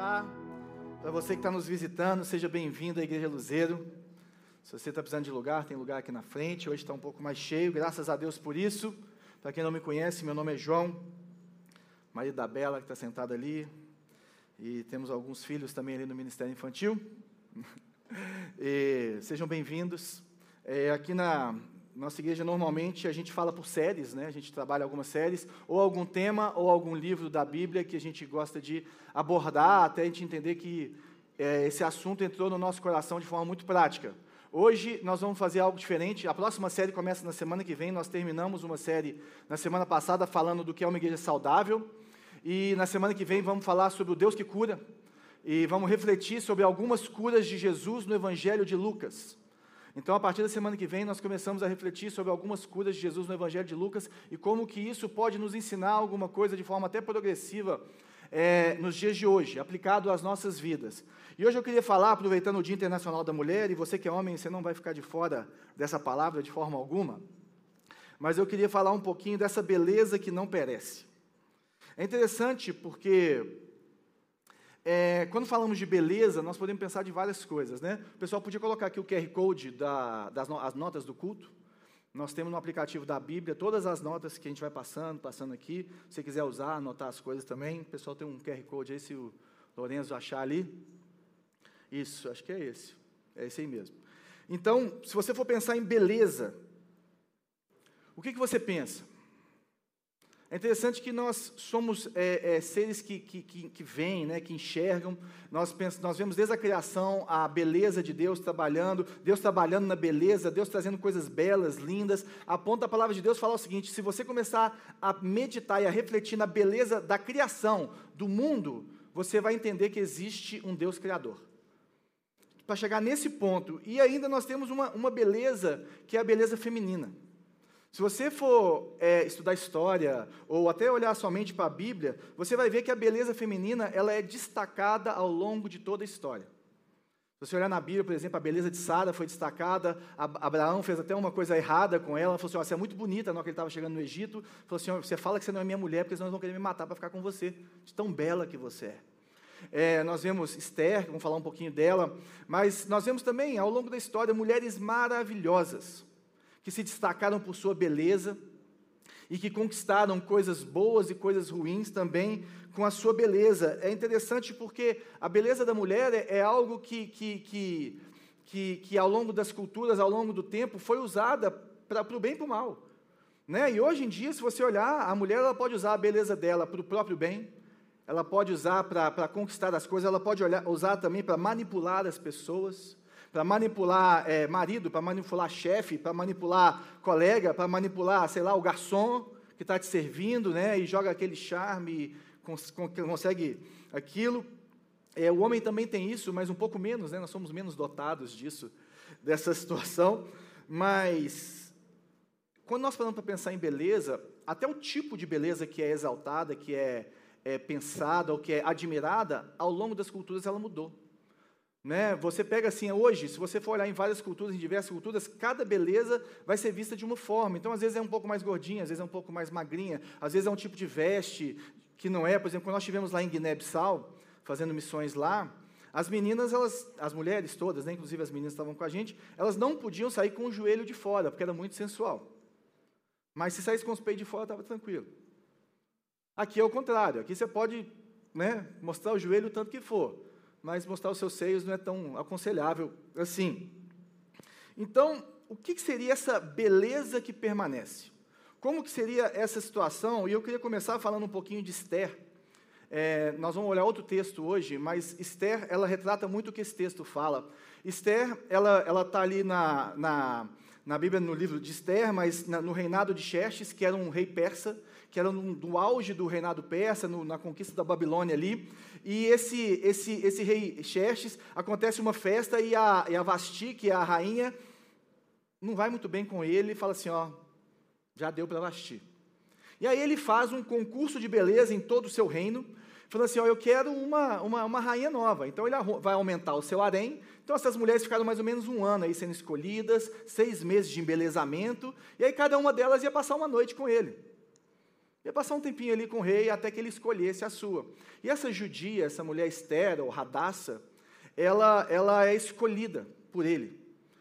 Para você que está nos visitando, seja bem-vindo à Igreja Luzeiro. Se você está precisando de lugar, tem lugar aqui na frente. Hoje está um pouco mais cheio, graças a Deus por isso. Para quem não me conhece, meu nome é João, marido da Bela, que está sentada ali. E temos alguns filhos também ali no Ministério Infantil. E, sejam bem-vindos. É, aqui na, nossa igreja normalmente a gente fala por séries, né? A gente trabalha algumas séries, ou algum tema, ou algum livro da Bíblia que a gente gosta de abordar, até a gente entender que é, esse assunto entrou no nosso coração de forma muito prática. Hoje nós vamos fazer algo diferente. A próxima série começa na semana que vem. Nós terminamos uma série na semana passada falando do que é uma igreja saudável. E na semana que vem vamos falar sobre o Deus que cura. E vamos refletir sobre algumas curas de Jesus no Evangelho de Lucas. Então, a partir da semana que vem, nós começamos a refletir sobre algumas curas de Jesus no Evangelho de Lucas e como que isso pode nos ensinar alguma coisa de forma até progressiva é, nos dias de hoje, aplicado às nossas vidas. E hoje eu queria falar, aproveitando o Dia Internacional da Mulher, e você que é homem, você não vai ficar de fora dessa palavra de forma alguma, mas eu queria falar um pouquinho dessa beleza que não perece. É interessante porque é, quando falamos de beleza, nós podemos pensar de várias coisas, né? O pessoal podia colocar aqui o QR Code da, das as notas do culto. Nós temos no aplicativo da Bíblia todas as notas que a gente vai passando, passando aqui. Se você quiser usar, anotar as coisas também. O pessoal tem um QR Code aí, se o Lourenço achar ali. Isso, acho que é esse. É esse aí mesmo. Então, se você for pensar em beleza, o que, que você pensa? É interessante que nós somos é, é, seres que, que, que, que veem, né, que enxergam. Nós, pensamos, nós vemos desde a criação a beleza de Deus trabalhando, Deus trabalhando na beleza, Deus trazendo coisas belas, lindas. A da palavra de Deus falar o seguinte: se você começar a meditar e a refletir na beleza da criação, do mundo, você vai entender que existe um Deus criador. Para chegar nesse ponto, e ainda nós temos uma, uma beleza que é a beleza feminina. Se você for é, estudar história ou até olhar somente para a Bíblia, você vai ver que a beleza feminina ela é destacada ao longo de toda a história. Se você olhar na Bíblia, por exemplo, a beleza de Sara foi destacada, Abraão fez até uma coisa errada com ela, falou assim, oh, você é muito bonita na hora que ele estava chegando no Egito, falou assim, oh, você fala que você não é minha mulher, porque senão eles vão querer me matar para ficar com você, de tão bela que você é. É, nós vemos Esther, vamos falar um pouquinho dela, mas nós vemos também, ao longo da história, mulheres maravilhosas, que se destacaram por sua beleza e que conquistaram coisas boas e coisas ruins também com a sua beleza. É interessante porque a beleza da mulher é, é algo que, que, que, que, que ao longo das culturas, ao longo do tempo, foi usada para o bem e para o mal. Né? E hoje em dia, se você olhar, a mulher ela pode usar a beleza dela para o próprio bem, ela pode usar para conquistar as coisas, ela pode olhar, usar também para manipular as pessoas para manipular é, marido, para manipular chefe, para manipular colega, para manipular, sei lá, o garçom que está te servindo, né? E joga aquele charme, cons consegue aquilo. É, o homem também tem isso, mas um pouco menos, né? Nós somos menos dotados disso, dessa situação. Mas quando nós falamos para pensar em beleza, até o tipo de beleza que é exaltada, que é, é pensada ou que é admirada, ao longo das culturas ela mudou. Né? Você pega assim, hoje, se você for olhar em várias culturas, em diversas culturas, cada beleza vai ser vista de uma forma. Então, às vezes é um pouco mais gordinha, às vezes é um pouco mais magrinha, às vezes é um tipo de veste que não é. Por exemplo, quando nós estivemos lá em Guiné-Bissau, fazendo missões lá, as meninas, elas, as mulheres todas, né, inclusive as meninas estavam com a gente, elas não podiam sair com o joelho de fora, porque era muito sensual. Mas se saísse com os peitos de fora, estava tranquilo. Aqui é o contrário, aqui você pode né, mostrar o joelho o tanto que for mas mostrar os seus seios não é tão aconselhável assim. Então, o que seria essa beleza que permanece? Como que seria essa situação? E eu queria começar falando um pouquinho de Esther. É, nós vamos olhar outro texto hoje, mas Esther, ela retrata muito o que esse texto fala. Esther, ela está ali na, na, na Bíblia, no livro de Esther, mas na, no reinado de Xerxes, que era um rei persa, que era no, no auge do reinado persa, no, na conquista da Babilônia ali. E esse, esse, esse rei Xerxes, acontece uma festa e a, e a Vasti, que é a rainha, não vai muito bem com ele e fala assim: ó, já deu para Vasti. E aí ele faz um concurso de beleza em todo o seu reino, falando assim: ó, eu quero uma, uma, uma rainha nova. Então ele vai aumentar o seu harém. Então essas mulheres ficaram mais ou menos um ano aí sendo escolhidas, seis meses de embelezamento, e aí cada uma delas ia passar uma noite com ele. Ia passar um tempinho ali com o rei até que ele escolhesse a sua. E essa judia, essa mulher Esther, ou Radassa, ela, ela é escolhida por ele.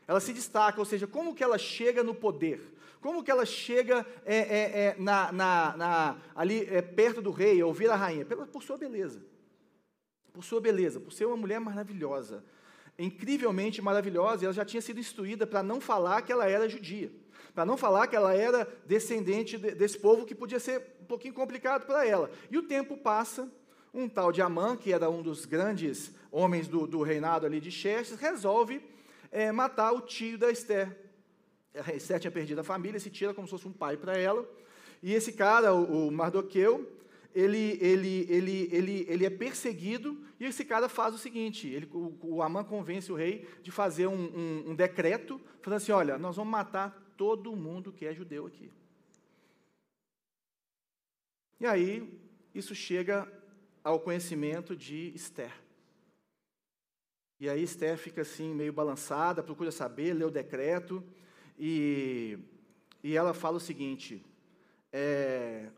Ela se destaca, ou seja, como que ela chega no poder? Como que ela chega é, é, é, na, na, na, ali é, perto do rei, ouvir a rainha? Pela, por sua beleza. Por sua beleza, por ser uma mulher maravilhosa. Incrivelmente maravilhosa, e ela já tinha sido instruída para não falar que ela era judia. Para não falar que ela era descendente desse povo, que podia ser um pouquinho complicado para ela. E o tempo passa, um tal de Amã, que era um dos grandes homens do, do reinado ali de Xerxes, resolve é, matar o tio da Esther. A Esther tinha perdido a família, se tira como se fosse um pai para ela. E esse cara, o, o Mardoqueu, ele, ele, ele, ele, ele é perseguido, e esse cara faz o seguinte: ele, o, o Amã convence o rei de fazer um, um, um decreto, falando assim: olha, nós vamos matar todo mundo que é judeu aqui. E aí, isso chega ao conhecimento de Esther. E aí Esther fica assim, meio balançada, procura saber, lê o decreto, e, e ela fala o seguinte: é,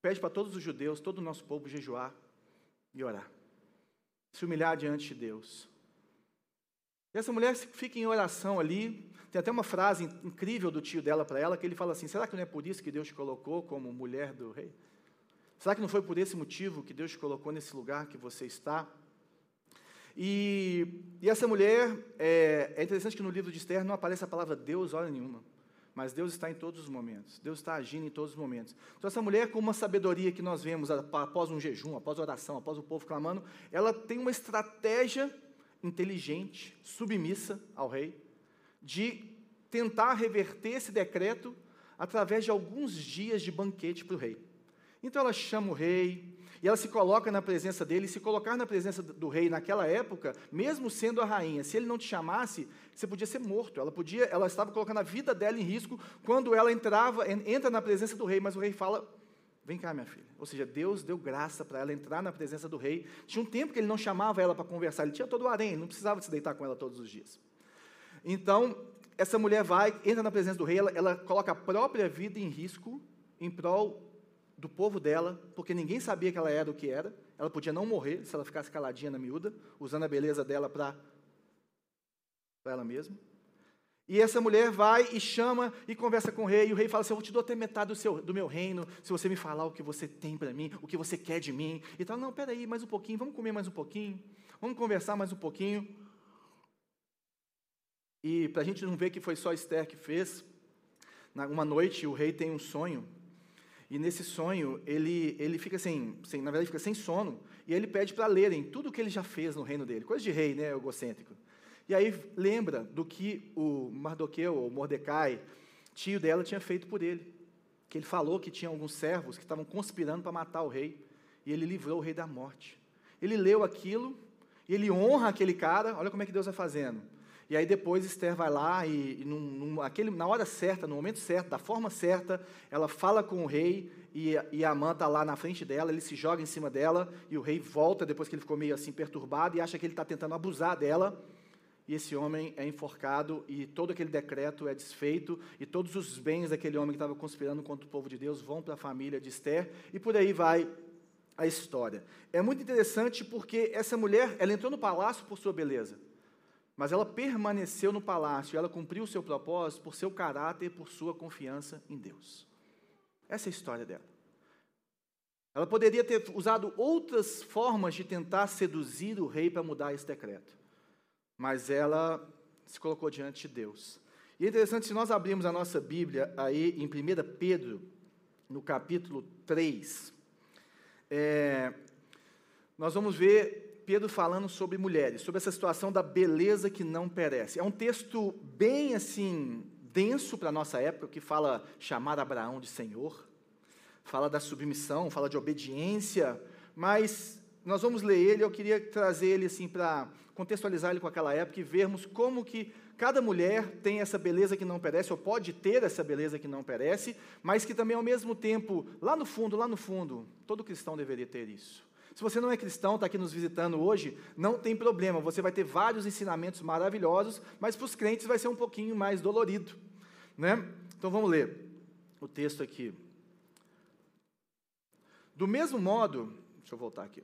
pede para todos os judeus, todo o nosso povo jejuar e orar, se humilhar diante de Deus. E essa mulher fica em oração ali. Tem até uma frase incrível do tio dela para ela, que ele fala assim: será que não é por isso que Deus te colocou como mulher do rei? Será que não foi por esse motivo que Deus te colocou nesse lugar que você está? E, e essa mulher, é, é, interessante que no livro de Esther não aparece a palavra Deus hora nenhuma, mas Deus está em todos os momentos, Deus está agindo em todos os momentos. Então, essa mulher, com uma sabedoria que nós vemos após um jejum, após oração, após o povo clamando, ela tem uma estratégia inteligente, submissa ao rei, de tentar reverter esse decreto através de alguns dias de banquete para o rei. Então ela chama o rei, e ela se coloca na presença dele, e se colocar na presença do rei naquela época, mesmo sendo a rainha, se ele não te chamasse, você podia ser morto. Ela podia, ela estava colocando a vida dela em risco quando ela entrava, entra na presença do rei, mas o rei fala: "Vem cá, minha filha". Ou seja, Deus deu graça para ela entrar na presença do rei. Tinha um tempo que ele não chamava ela para conversar, ele tinha todo o harém, não precisava se deitar com ela todos os dias. Então, essa mulher vai, entra na presença do rei, ela, ela coloca a própria vida em risco em prol do povo dela, porque ninguém sabia que ela era o que era. Ela podia não morrer se ela ficasse caladinha na miúda, usando a beleza dela para ela mesma. E essa mulher vai e chama e conversa com o rei, e o rei fala assim: Eu te dou até metade do, seu, do meu reino, se você me falar o que você tem para mim, o que você quer de mim. E tal, não, peraí, mais um pouquinho, vamos comer mais um pouquinho, vamos conversar mais um pouquinho. E para a gente não ver que foi só Esther que fez, uma noite o rei tem um sonho e nesse sonho, ele, ele fica sem, sem, na verdade, fica sem sono, e ele pede para lerem tudo o que ele já fez no reino dele. Coisa de rei, né, egocêntrico. E aí lembra do que o Mardoqueu, ou Mordecai, tio dela, tinha feito por ele. Que ele falou que tinha alguns servos que estavam conspirando para matar o rei, e ele livrou o rei da morte. Ele leu aquilo, e ele honra aquele cara, olha como é que Deus vai fazendo. E aí depois Esther vai lá e, e num, num, aquele, na hora certa, no momento certo, da forma certa, ela fala com o rei e, e a Amã está lá na frente dela, ele se joga em cima dela e o rei volta depois que ele ficou meio assim perturbado e acha que ele está tentando abusar dela. E esse homem é enforcado e todo aquele decreto é desfeito e todos os bens daquele homem que estava conspirando contra o povo de Deus vão para a família de Esther e por aí vai a história. É muito interessante porque essa mulher, ela entrou no palácio por sua beleza. Mas ela permaneceu no palácio, ela cumpriu o seu propósito por seu caráter por sua confiança em Deus. Essa é a história dela. Ela poderia ter usado outras formas de tentar seduzir o rei para mudar esse decreto. Mas ela se colocou diante de Deus. E é interessante, se nós abrirmos a nossa Bíblia aí em 1 Pedro, no capítulo 3, é, nós vamos ver Pedro falando sobre mulheres, sobre essa situação da beleza que não perece. É um texto bem assim denso para a nossa época, que fala chamar Abraão de Senhor, fala da submissão, fala de obediência, mas nós vamos ler ele, eu queria trazer ele assim para contextualizar ele com aquela época e vermos como que cada mulher tem essa beleza que não perece, ou pode ter essa beleza que não perece, mas que também ao mesmo tempo, lá no fundo, lá no fundo, todo cristão deveria ter isso. Se você não é cristão, está aqui nos visitando hoje, não tem problema, você vai ter vários ensinamentos maravilhosos, mas para os crentes vai ser um pouquinho mais dolorido. Né? Então vamos ler o texto aqui. Do mesmo modo, deixa eu voltar aqui.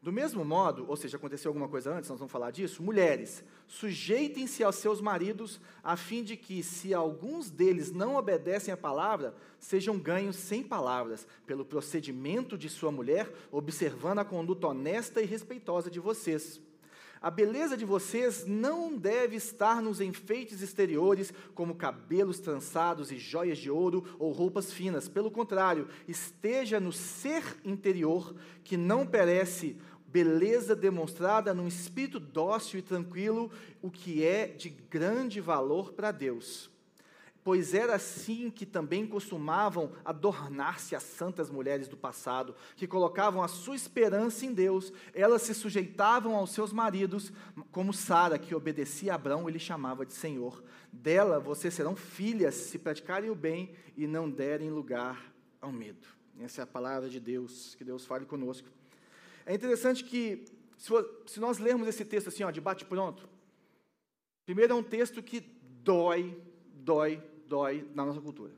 Do mesmo modo, ou seja, aconteceu alguma coisa antes, nós vamos falar disso, mulheres, sujeitem-se aos seus maridos, a fim de que, se alguns deles não obedecem à palavra, sejam ganhos sem palavras, pelo procedimento de sua mulher, observando a conduta honesta e respeitosa de vocês. A beleza de vocês não deve estar nos enfeites exteriores, como cabelos trançados e joias de ouro ou roupas finas. Pelo contrário, esteja no ser interior, que não perece, beleza demonstrada num espírito dócil e tranquilo, o que é de grande valor para Deus pois era assim que também costumavam adornar-se as santas mulheres do passado, que colocavam a sua esperança em Deus, elas se sujeitavam aos seus maridos, como Sara, que obedecia a Abraão e lhe chamava de Senhor. Dela vocês serão filhas se praticarem o bem e não derem lugar ao medo. Essa é a palavra de Deus, que Deus fale conosco. É interessante que, se nós lermos esse texto assim, ó, de bate-pronto, primeiro é um texto que dói, dói, dói na nossa cultura.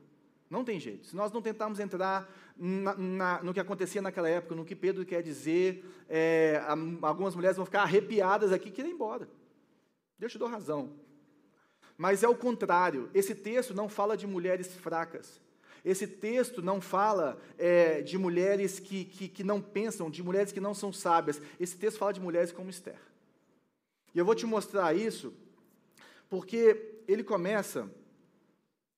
Não tem jeito. Se nós não tentarmos entrar na, na, no que acontecia naquela época, no que Pedro quer dizer, é, algumas mulheres vão ficar arrepiadas aqui e querer ir embora. Deus te dou razão. Mas é o contrário. Esse texto não fala de mulheres fracas. Esse texto não fala é, de mulheres que, que, que não pensam, de mulheres que não são sábias. Esse texto fala de mulheres como Esther. E eu vou te mostrar isso porque ele começa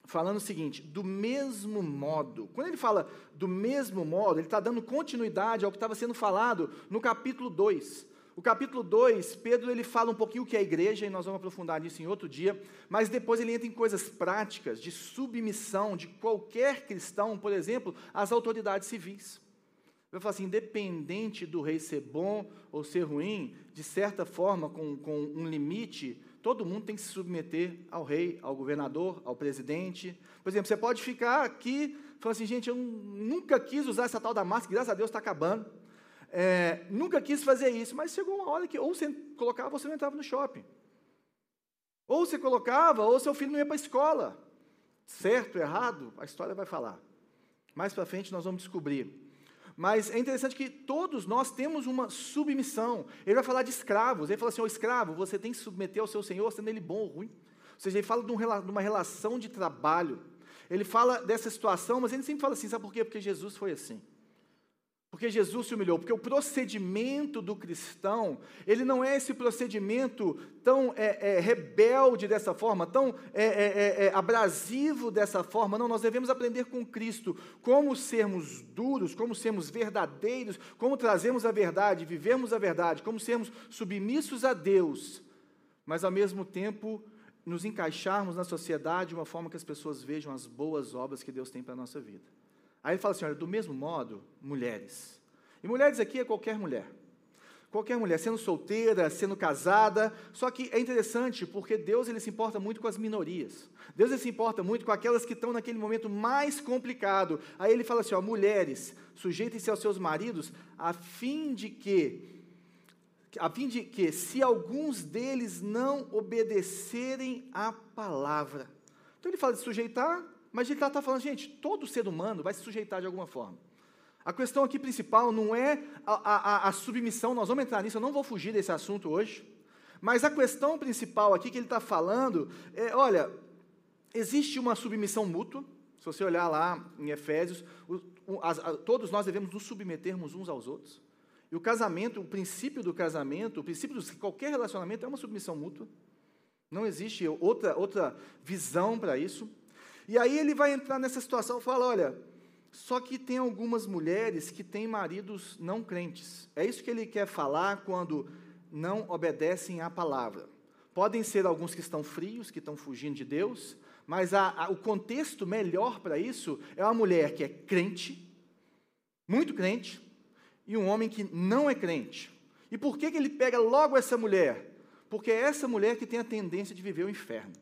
falando o seguinte: do mesmo modo. Quando ele fala do mesmo modo, ele está dando continuidade ao que estava sendo falado no capítulo 2. O capítulo 2, Pedro ele fala um pouquinho o que é a igreja, e nós vamos aprofundar nisso em outro dia, mas depois ele entra em coisas práticas de submissão de qualquer cristão, por exemplo, às autoridades civis. Ele fala assim: independente do rei ser bom ou ser ruim, de certa forma, com, com um limite, todo mundo tem que se submeter ao rei, ao governador, ao presidente. Por exemplo, você pode ficar aqui falando assim, gente, eu nunca quis usar essa tal da máscara, graças a Deus está acabando. É, nunca quis fazer isso, mas chegou uma hora que ou você colocava ou você não entrava no shopping. Ou você colocava, ou seu filho não ia para a escola. Certo, errado, a história vai falar. Mais para frente nós vamos descobrir. Mas é interessante que todos nós temos uma submissão. Ele vai falar de escravos. Ele fala assim: ó, escravo, você tem que se submeter ao seu senhor, sendo ele bom ou ruim. Ou seja, ele fala de uma relação de trabalho. Ele fala dessa situação, mas ele sempre fala assim: sabe por quê? Porque Jesus foi assim. Porque Jesus se humilhou, porque o procedimento do cristão, ele não é esse procedimento tão é, é, rebelde dessa forma, tão é, é, é, é, abrasivo dessa forma. Não, nós devemos aprender com Cristo como sermos duros, como sermos verdadeiros, como trazemos a verdade, vivemos a verdade, como sermos submissos a Deus, mas ao mesmo tempo nos encaixarmos na sociedade de uma forma que as pessoas vejam as boas obras que Deus tem para a nossa vida. Aí ele fala assim: olha, do mesmo modo, mulheres. E mulheres aqui é qualquer mulher. Qualquer mulher, sendo solteira, sendo casada. Só que é interessante porque Deus ele se importa muito com as minorias. Deus ele se importa muito com aquelas que estão naquele momento mais complicado. Aí ele fala assim: ó, mulheres, sujeitem-se aos seus maridos, a fim de que a fim de que, se alguns deles não obedecerem à palavra. Então ele fala de sujeitar, mas ele está falando, gente, todo ser humano vai se sujeitar de alguma forma. A questão aqui principal não é a, a, a, submissão, nós vamos entrar nisso, eu não vou fugir desse assunto hoje, mas a questão principal aqui que ele está falando é: olha, existe uma submissão mútua, se você olhar lá em Efésios, o, o, as, a, todos nós devemos nos submetermos uns aos outros. E o casamento, o princípio do casamento, o princípio de qualquer relacionamento é uma submissão mútua. Não existe outra, outra visão para isso. E aí ele vai entrar nessa situação e fala: olha, só que tem algumas mulheres que têm maridos não crentes. É isso que ele quer falar quando não obedecem à palavra. Podem ser alguns que estão frios, que estão fugindo de Deus, mas a, a, o contexto melhor para isso é uma mulher que é crente, muito crente, e um homem que não é crente. E por que, que ele pega logo essa mulher? Porque é essa mulher que tem a tendência de viver o inferno.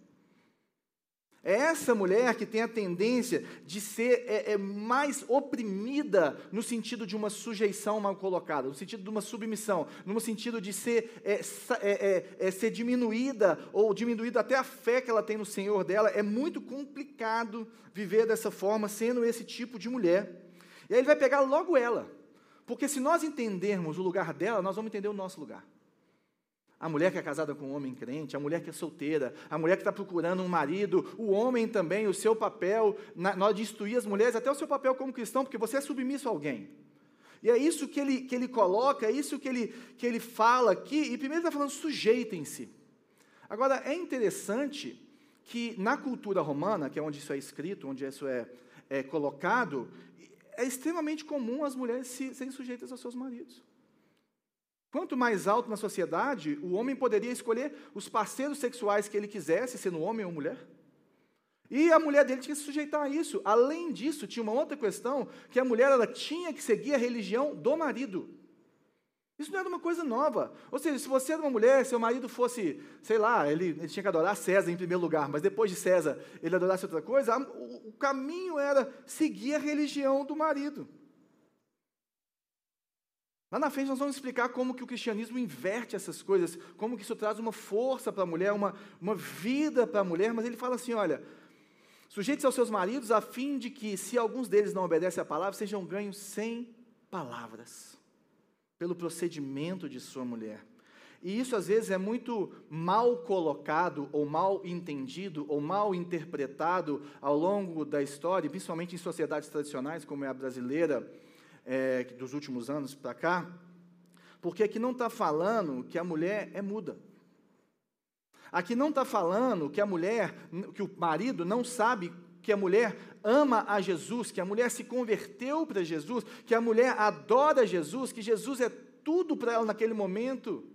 É essa mulher que tem a tendência de ser é, é, mais oprimida no sentido de uma sujeição mal colocada, no sentido de uma submissão, no sentido de ser, é, é, é, é, ser diminuída ou diminuída até a fé que ela tem no Senhor dela. É muito complicado viver dessa forma, sendo esse tipo de mulher. E aí ele vai pegar logo ela. Porque se nós entendermos o lugar dela, nós vamos entender o nosso lugar. A mulher que é casada com um homem crente, a mulher que é solteira, a mulher que está procurando um marido, o homem também, o seu papel, na, nós de instruir as mulheres, até o seu papel como cristão, porque você é submisso a alguém. E é isso que ele, que ele coloca, é isso que ele, que ele fala aqui, e primeiro ele está falando sujeitem-se. Agora, é interessante que na cultura romana, que é onde isso é escrito, onde isso é, é colocado, é extremamente comum as mulheres se, serem sujeitas aos seus maridos. Quanto mais alto na sociedade, o homem poderia escolher os parceiros sexuais que ele quisesse, sendo homem ou mulher. E a mulher dele tinha que se sujeitar a isso. Além disso, tinha uma outra questão, que a mulher ela tinha que seguir a religião do marido. Isso não era uma coisa nova. Ou seja, se você era uma mulher, seu marido fosse, sei lá, ele, ele tinha que adorar César em primeiro lugar, mas depois de César ele adorasse outra coisa, o, o caminho era seguir a religião do marido. Lá na frente nós vamos explicar como que o cristianismo inverte essas coisas, como que isso traz uma força para a mulher, uma, uma vida para a mulher, mas ele fala assim, olha, sujeitos aos seus maridos a fim de que, se alguns deles não obedecem à palavra, sejam ganhos sem palavras, pelo procedimento de sua mulher. E isso às vezes é muito mal colocado, ou mal entendido, ou mal interpretado ao longo da história, principalmente em sociedades tradicionais, como é a brasileira, é, dos últimos anos para cá, porque aqui não está falando que a mulher é muda. Aqui não está falando que a mulher, que o marido não sabe que a mulher ama a Jesus, que a mulher se converteu para Jesus, que a mulher adora Jesus, que Jesus é tudo para ela naquele momento.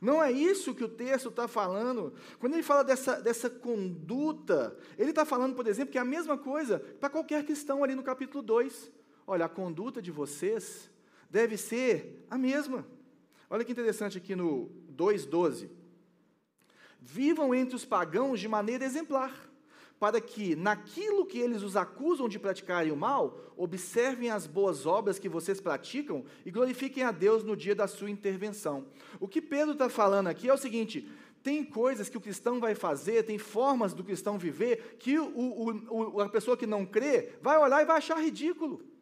Não é isso que o texto está falando. Quando ele fala dessa, dessa conduta, ele está falando, por exemplo, que é a mesma coisa para qualquer cristão ali no capítulo 2. Olha, a conduta de vocês deve ser a mesma. Olha que interessante aqui no 2,12. Vivam entre os pagãos de maneira exemplar, para que, naquilo que eles os acusam de praticarem o mal, observem as boas obras que vocês praticam e glorifiquem a Deus no dia da sua intervenção. O que Pedro está falando aqui é o seguinte: tem coisas que o cristão vai fazer, tem formas do cristão viver, que o, o, o, a pessoa que não crê vai olhar e vai achar ridículo.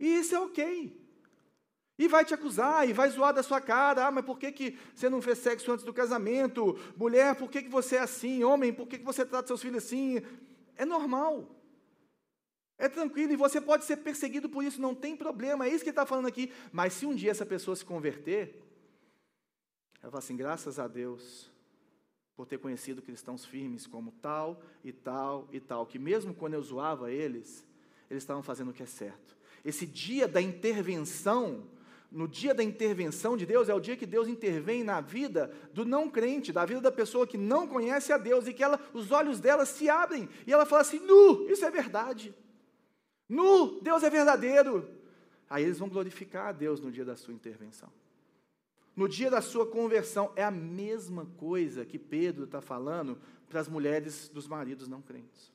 E isso é ok. E vai te acusar, e vai zoar da sua cara. Ah, mas por que, que você não fez sexo antes do casamento? Mulher, por que, que você é assim? Homem, por que, que você trata seus filhos assim? É normal. É tranquilo, e você pode ser perseguido por isso, não tem problema, é isso que ele está falando aqui. Mas se um dia essa pessoa se converter, ela fala assim: graças a Deus por ter conhecido cristãos firmes como tal e tal e tal, que mesmo quando eu zoava eles, eles estavam fazendo o que é certo. Esse dia da intervenção, no dia da intervenção de Deus, é o dia que Deus intervém na vida do não crente, da vida da pessoa que não conhece a Deus e que ela, os olhos dela se abrem e ela fala assim: Nu, isso é verdade. Nu, Deus é verdadeiro. Aí eles vão glorificar a Deus no dia da sua intervenção. No dia da sua conversão, é a mesma coisa que Pedro está falando para as mulheres dos maridos não crentes.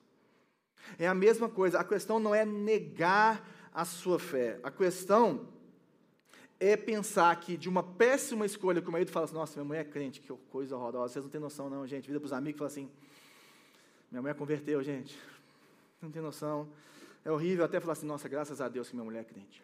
É a mesma coisa, a questão não é negar a sua fé. A questão é pensar que de uma péssima escolha, que o marido fala assim, nossa, minha mulher é crente, que coisa horrorosa, vocês não têm noção não, gente. Vida para os amigos fala assim, minha mulher converteu, gente. Não tem noção. É horrível até falar assim, nossa, graças a Deus que minha mulher é crente.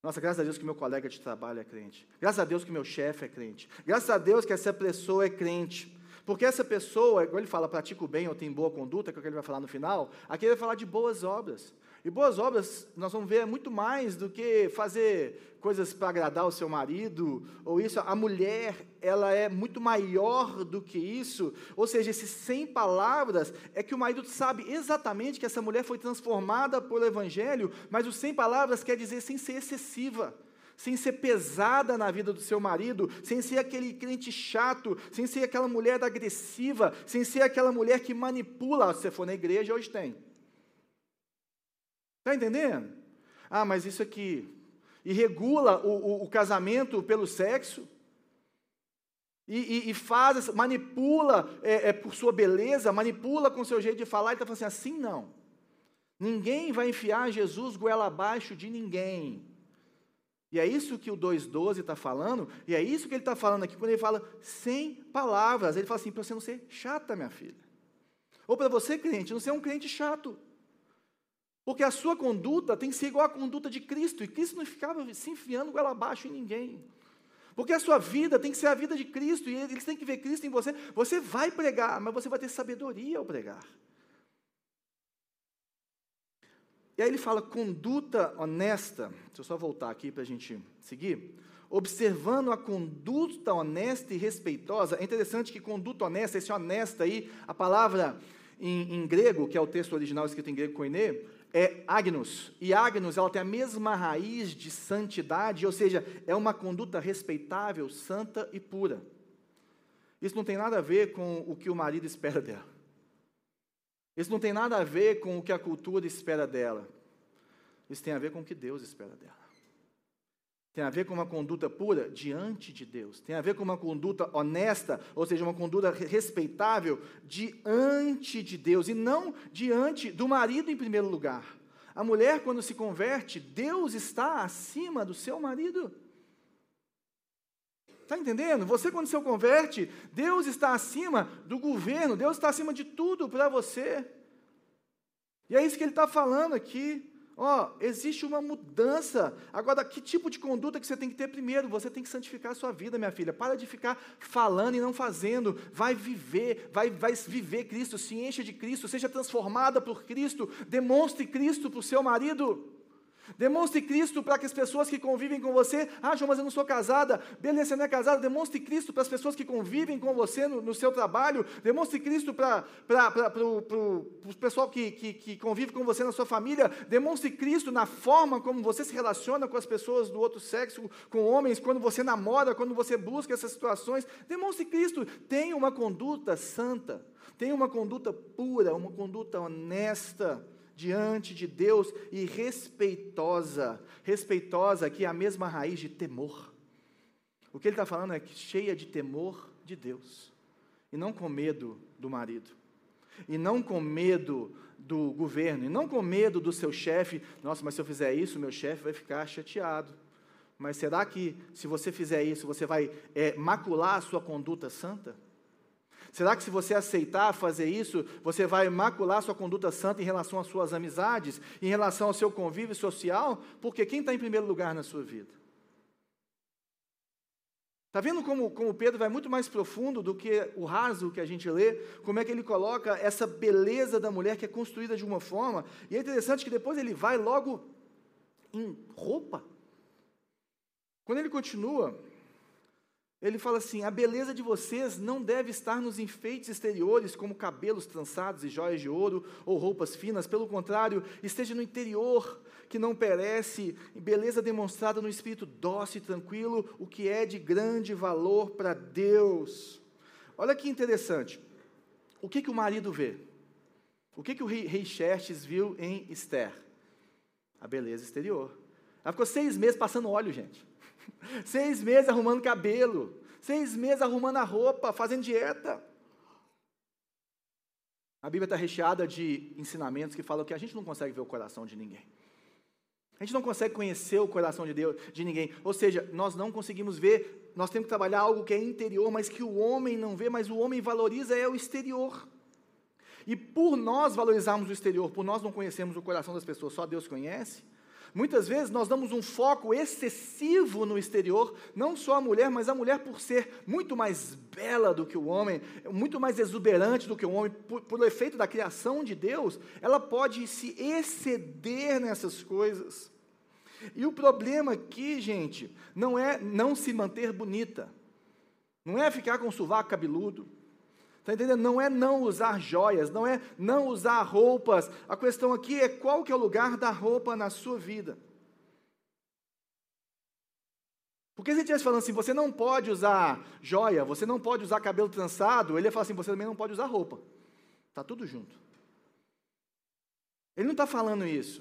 Nossa, graças a Deus que meu colega de trabalho é crente. Graças a Deus que meu chefe é crente. Graças a Deus que essa pessoa é crente. Porque essa pessoa, igual ele fala, pratica o bem ou tem boa conduta, que é o que ele vai falar no final, aqui ele vai falar de boas obras. E boas obras, nós vamos ver, é muito mais do que fazer coisas para agradar o seu marido, ou isso. A mulher, ela é muito maior do que isso. Ou seja, esses 100 palavras é que o marido sabe exatamente que essa mulher foi transformada pelo Evangelho, mas os 100 palavras quer dizer sem ser excessiva sem ser pesada na vida do seu marido, sem ser aquele crente chato, sem ser aquela mulher agressiva, sem ser aquela mulher que manipula. Se você for na igreja, hoje tem. Está entendendo? Ah, mas isso aqui. E regula o, o, o casamento pelo sexo. E, e, e faz, manipula é, é, por sua beleza, manipula com seu jeito de falar. Ele está falando assim: assim não. Ninguém vai enfiar Jesus goela abaixo de ninguém. E é isso que o 2,12 está falando, e é isso que ele está falando aqui, quando ele fala sem palavras. Ele fala assim: para você não ser chata, minha filha. Ou para você, crente, não ser um crente chato. Porque a sua conduta tem que ser igual à conduta de Cristo, e Cristo não ficava se enfiando goela abaixo em ninguém. Porque a sua vida tem que ser a vida de Cristo, e eles têm que ver Cristo em você. Você vai pregar, mas você vai ter sabedoria ao pregar. E aí ele fala conduta honesta. Deixa eu só voltar aqui para a gente seguir. Observando a conduta honesta e respeitosa. É interessante que conduta honesta, esse honesta aí, a palavra em, em grego, que é o texto original escrito em grego koine, é agnus. E agnus, ela tem a mesma raiz de santidade, ou seja, é uma conduta respeitável, santa e pura. Isso não tem nada a ver com o que o marido espera dela. Isso não tem nada a ver com o que a cultura espera dela. Isso tem a ver com o que Deus espera dela. Tem a ver com uma conduta pura diante de Deus. Tem a ver com uma conduta honesta, ou seja, uma conduta respeitável diante de Deus e não diante do marido em primeiro lugar. A mulher, quando se converte, Deus está acima do seu marido. Está entendendo? Você, quando se converte, Deus está acima do governo, Deus está acima de tudo para você. E é isso que ele está falando aqui. Ó, oh, existe uma mudança. Agora, que tipo de conduta que você tem que ter primeiro? Você tem que santificar a sua vida, minha filha. Para de ficar falando e não fazendo. Vai viver, vai, vai viver Cristo, se encha de Cristo, seja transformada por Cristo, demonstre Cristo para o seu marido. Demonstre Cristo para que as pessoas que convivem com você, ah, João, mas eu não sou casada, beleza, você não é casada, demonstre Cristo para as pessoas que convivem com você no, no seu trabalho, demonstre Cristo para, o pessoal que, que, que convive com você na sua família, demonstre Cristo na forma como você se relaciona com as pessoas do outro sexo, com homens, quando você namora, quando você busca essas situações, demonstre Cristo, tenha uma conduta santa, tenha uma conduta pura, uma conduta honesta, diante de Deus e respeitosa. Respeitosa aqui é a mesma raiz de temor. O que ele está falando é que cheia de temor de Deus. E não com medo do marido. E não com medo do governo. E não com medo do seu chefe. Nossa, mas se eu fizer isso, meu chefe vai ficar chateado. Mas será que se você fizer isso, você vai é, macular a sua conduta santa? Será que se você aceitar fazer isso, você vai macular sua conduta santa em relação às suas amizades, em relação ao seu convívio social? Porque quem está em primeiro lugar na sua vida? Está vendo como, como Pedro vai muito mais profundo do que o raso que a gente lê? Como é que ele coloca essa beleza da mulher que é construída de uma forma? E é interessante que depois ele vai logo em roupa. Quando ele continua, ele fala assim: a beleza de vocês não deve estar nos enfeites exteriores, como cabelos trançados e joias de ouro ou roupas finas. Pelo contrário, esteja no interior, que não perece, beleza demonstrada no espírito dócil e tranquilo, o que é de grande valor para Deus. Olha que interessante. O que, que o marido vê? O que, que o rei, rei Xerxes viu em Esther? A beleza exterior. Ela ficou seis meses passando óleo, gente. Seis meses arrumando cabelo. Seis meses arrumando a roupa, fazendo dieta. A Bíblia está recheada de ensinamentos que falam que a gente não consegue ver o coração de ninguém. A gente não consegue conhecer o coração de Deus, de ninguém. Ou seja, nós não conseguimos ver, nós temos que trabalhar algo que é interior, mas que o homem não vê, mas o homem valoriza é o exterior. E por nós valorizarmos o exterior, por nós não conhecermos o coração das pessoas, só Deus conhece, Muitas vezes nós damos um foco excessivo no exterior, não só a mulher, mas a mulher por ser muito mais bela do que o homem, muito mais exuberante do que o homem, por, por efeito da criação de Deus, ela pode se exceder nessas coisas. E o problema aqui, gente, não é não se manter bonita, não é ficar com o sovaco cabeludo, Está entendendo? Não é não usar joias, não é não usar roupas. A questão aqui é qual que é o lugar da roupa na sua vida. Porque se ele estivesse falando assim, você não pode usar joia, você não pode usar cabelo trançado, ele ia falar assim, você também não pode usar roupa. Está tudo junto. Ele não está falando isso.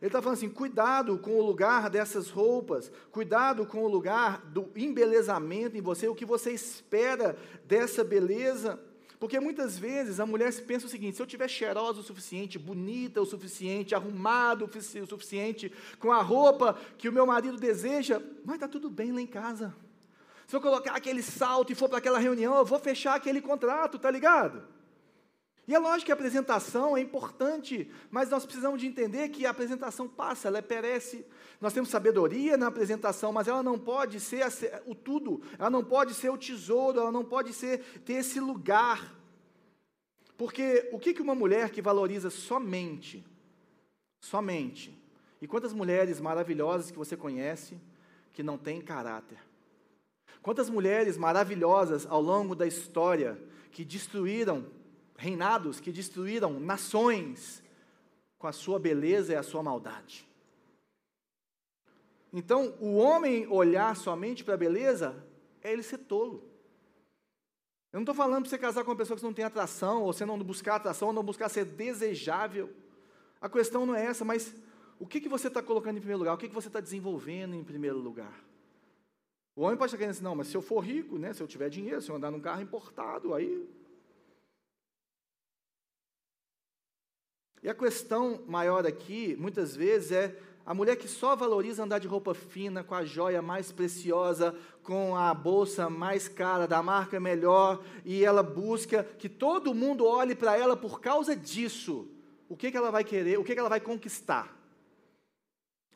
Ele está falando assim: cuidado com o lugar dessas roupas, cuidado com o lugar do embelezamento em você, o que você espera dessa beleza. Porque muitas vezes a mulher pensa o seguinte: se eu tiver cheirosa o suficiente, bonita o suficiente, arrumado o suficiente, com a roupa que o meu marido deseja, vai estar tá tudo bem lá em casa. Se eu colocar aquele salto e for para aquela reunião, eu vou fechar aquele contrato, tá ligado? E é lógico que a apresentação é importante, mas nós precisamos de entender que a apresentação passa, ela perece. Nós temos sabedoria na apresentação, mas ela não pode ser o tudo, ela não pode ser o tesouro, ela não pode ser ter esse lugar. Porque o que uma mulher que valoriza somente, somente, e quantas mulheres maravilhosas que você conhece que não têm caráter? Quantas mulheres maravilhosas ao longo da história que destruíram reinados que destruíram nações com a sua beleza e a sua maldade. Então, o homem olhar somente para a beleza é ele ser tolo. Eu não estou falando para você casar com uma pessoa que não tem atração, ou você não buscar atração, ou não buscar ser desejável. A questão não é essa, mas o que, que você está colocando em primeiro lugar? O que, que você está desenvolvendo em primeiro lugar? O homem pode estar querendo assim, não, mas se eu for rico, né, se eu tiver dinheiro, se eu andar num carro importado, aí E a questão maior aqui, muitas vezes, é a mulher que só valoriza andar de roupa fina, com a joia mais preciosa, com a bolsa mais cara, da marca melhor, e ela busca que todo mundo olhe para ela por causa disso. O que, que ela vai querer, o que, que ela vai conquistar?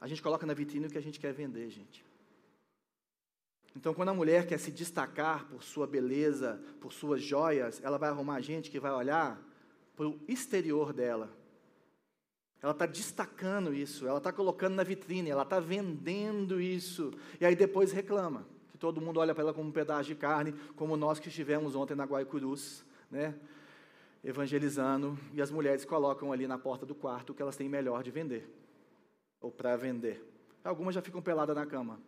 A gente coloca na vitrine o que a gente quer vender, gente. Então, quando a mulher quer se destacar por sua beleza, por suas joias, ela vai arrumar gente que vai olhar para o exterior dela ela está destacando isso, ela está colocando na vitrine, ela está vendendo isso. E aí depois reclama, que todo mundo olha para ela como um pedaço de carne, como nós que estivemos ontem na Guaicurus, né? evangelizando, e as mulheres colocam ali na porta do quarto o que elas têm melhor de vender, ou para vender. Algumas já ficam peladas na cama,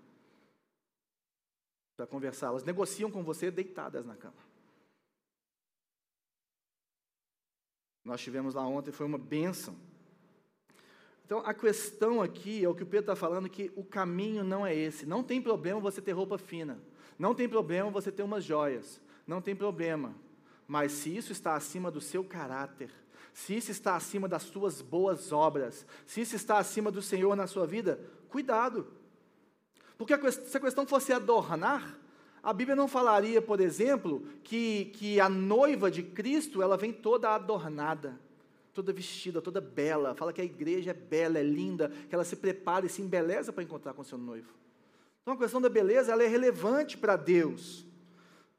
para conversar. Elas negociam com você deitadas na cama. Nós tivemos lá ontem, foi uma bênção. Então, a questão aqui é o que o Pedro está falando, que o caminho não é esse. Não tem problema você ter roupa fina. Não tem problema você ter umas joias. Não tem problema. Mas se isso está acima do seu caráter, se isso está acima das suas boas obras, se isso está acima do Senhor na sua vida, cuidado. Porque se a questão fosse adornar, a Bíblia não falaria, por exemplo, que, que a noiva de Cristo ela vem toda adornada toda vestida, toda bela, fala que a igreja é bela, é linda, que ela se prepara e se embeleza para encontrar com seu noivo. Então a questão da beleza ela é relevante para Deus,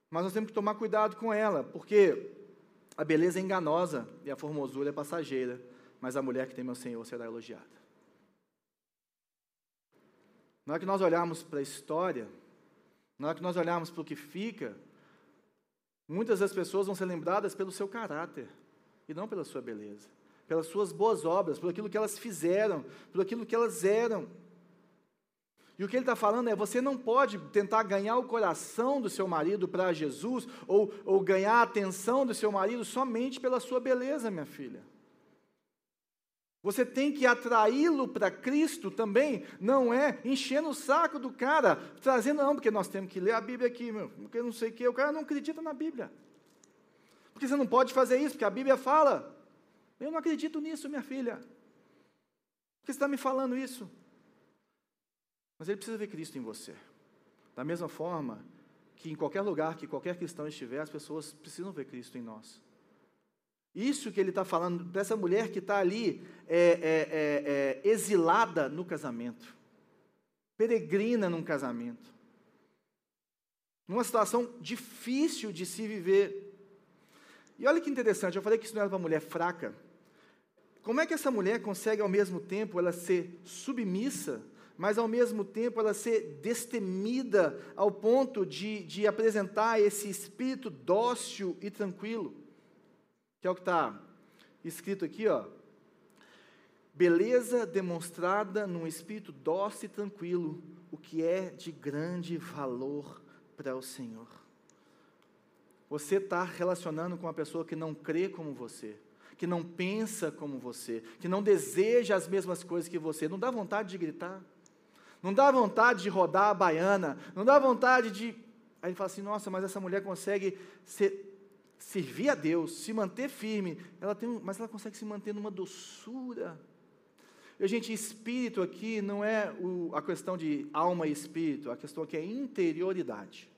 mas nós temos que tomar cuidado com ela, porque a beleza é enganosa e a formosura é passageira, mas a mulher que tem meu Senhor será elogiada. Na hora que nós olharmos para a história, na hora que nós olharmos para o que fica, muitas das pessoas vão ser lembradas pelo seu caráter e não pela sua beleza, pelas suas boas obras, por aquilo que elas fizeram, por aquilo que elas eram. E o que ele está falando é: você não pode tentar ganhar o coração do seu marido para Jesus, ou, ou ganhar a atenção do seu marido somente pela sua beleza, minha filha. Você tem que atraí-lo para Cristo também, não é enchendo o saco do cara, trazendo, não, porque nós temos que ler a Bíblia aqui, meu, porque não sei o que, o cara não acredita na Bíblia. Porque você não pode fazer isso, porque a Bíblia fala. Eu não acredito nisso, minha filha. Por que você está me falando isso? Mas ele precisa ver Cristo em você. Da mesma forma que em qualquer lugar que qualquer cristão estiver, as pessoas precisam ver Cristo em nós. Isso que ele está falando dessa mulher que está ali é, é, é, é, exilada no casamento, peregrina num casamento, numa situação difícil de se viver. E olha que interessante, eu falei que isso não era uma mulher fraca. Como é que essa mulher consegue ao mesmo tempo ela ser submissa, mas ao mesmo tempo ela ser destemida ao ponto de, de apresentar esse espírito dócil e tranquilo? Que é o que está escrito aqui, ó. Beleza demonstrada num espírito dócil e tranquilo, o que é de grande valor para o Senhor. Você está relacionando com uma pessoa que não crê como você, que não pensa como você, que não deseja as mesmas coisas que você. Não dá vontade de gritar, não dá vontade de rodar a baiana, não dá vontade de. Aí ele fala assim: nossa, mas essa mulher consegue ser, servir a Deus, se manter firme, ela tem, mas ela consegue se manter numa doçura. Eu, gente, espírito aqui não é o, a questão de alma e espírito, a questão aqui é interioridade.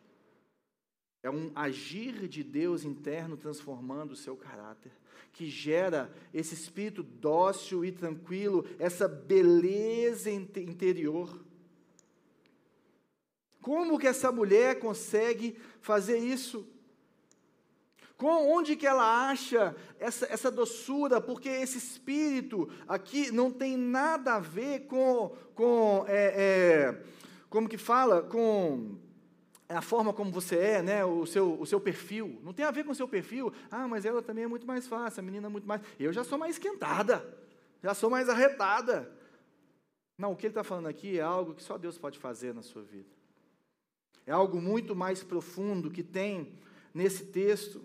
É um agir de Deus interno transformando o seu caráter, que gera esse espírito dócil e tranquilo, essa beleza interior. Como que essa mulher consegue fazer isso? Com onde que ela acha essa, essa doçura? Porque esse espírito aqui não tem nada a ver com, com é, é, como que fala, com a forma como você é, né, o seu, o seu perfil. Não tem a ver com o seu perfil. Ah, mas ela também é muito mais fácil, a menina é muito mais. Eu já sou mais esquentada, já sou mais arretada. Não, o que ele está falando aqui é algo que só Deus pode fazer na sua vida. É algo muito mais profundo que tem nesse texto.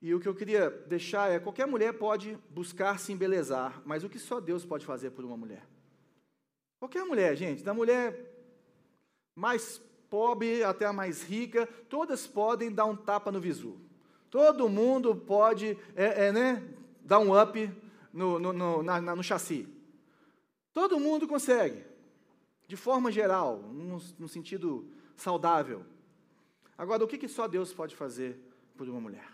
E o que eu queria deixar é: qualquer mulher pode buscar se embelezar, mas o que só Deus pode fazer por uma mulher? Qualquer mulher, gente, da mulher mais pobre até a mais rica, todas podem dar um tapa no visu. Todo mundo pode é, é, né, dar um up no, no, no, na, no chassi. Todo mundo consegue, de forma geral, no, no sentido saudável. Agora, o que, que só Deus pode fazer por uma mulher?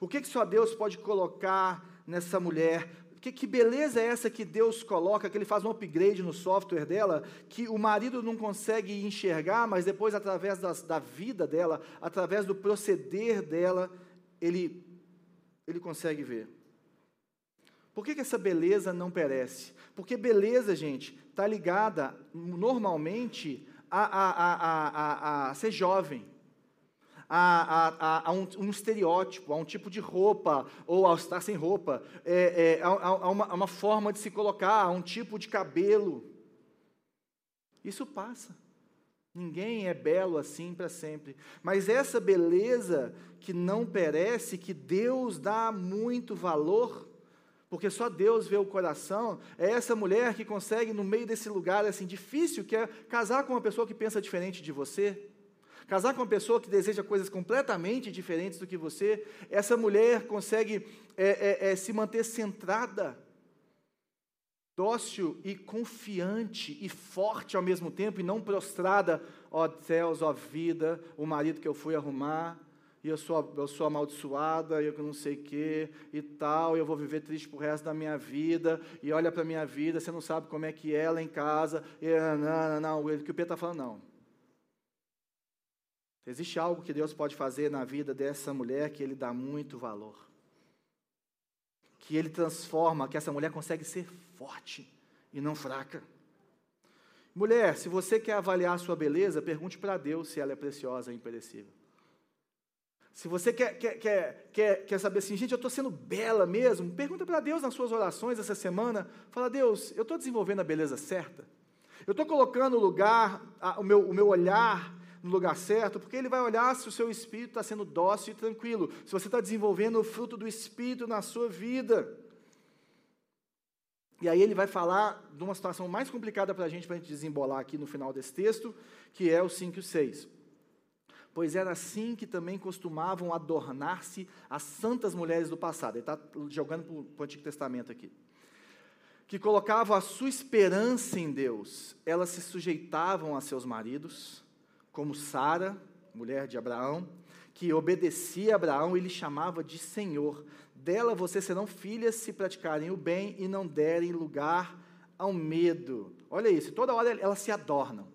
O que, que só Deus pode colocar nessa mulher? Que, que beleza é essa que Deus coloca, que Ele faz um upgrade no software dela, que o marido não consegue enxergar, mas depois, através das, da vida dela, através do proceder dela, ele, ele consegue ver. Por que, que essa beleza não perece? Porque beleza, gente, está ligada normalmente a, a, a, a, a ser jovem a, a, a um, um, estereótipo, a um tipo de roupa, ou ao estar sem roupa, é, é, a, uma, a uma forma de se colocar, a um tipo de cabelo. Isso passa. Ninguém é belo assim para sempre. Mas essa beleza que não perece, que Deus dá muito valor, porque só Deus vê o coração, é essa mulher que consegue, no meio desse lugar assim difícil, que é casar com uma pessoa que pensa diferente de você, Casar com uma pessoa que deseja coisas completamente diferentes do que você, essa mulher consegue é, é, é, se manter centrada, dócil e confiante e forte ao mesmo tempo, e não prostrada, ó céus, ó vida, o marido que eu fui arrumar, e eu sou, eu sou amaldiçoada, e eu não sei o quê, e tal, e eu vou viver triste pro resto da minha vida, e olha para minha vida, você não sabe como é que é ela em casa, e não, não, não, o que o Pedro está falando, não. Existe algo que Deus pode fazer na vida dessa mulher que Ele dá muito valor. Que Ele transforma, que essa mulher consegue ser forte e não fraca. Mulher, se você quer avaliar a sua beleza, pergunte para Deus se ela é preciosa e imperecível. Se você quer, quer, quer, quer, quer saber assim, gente, eu estou sendo bela mesmo, pergunta para Deus nas suas orações essa semana. Fala, Deus, eu estou desenvolvendo a beleza certa? Eu estou colocando o lugar, a, o, meu, o meu olhar no lugar certo, porque ele vai olhar se o seu espírito está sendo dócil e tranquilo, se você está desenvolvendo o fruto do espírito na sua vida. E aí ele vai falar de uma situação mais complicada para a gente, para a gente desembolar aqui no final desse texto, que é o 5 e o 6. Pois era assim que também costumavam adornar-se as santas mulheres do passado. Ele está jogando para o Antigo Testamento aqui. Que colocavam a sua esperança em Deus. Elas se sujeitavam a seus maridos, como Sara, mulher de Abraão, que obedecia a Abraão e lhe chamava de Senhor. Dela vocês serão filhas se praticarem o bem e não derem lugar ao medo. Olha isso, toda hora elas se adornam.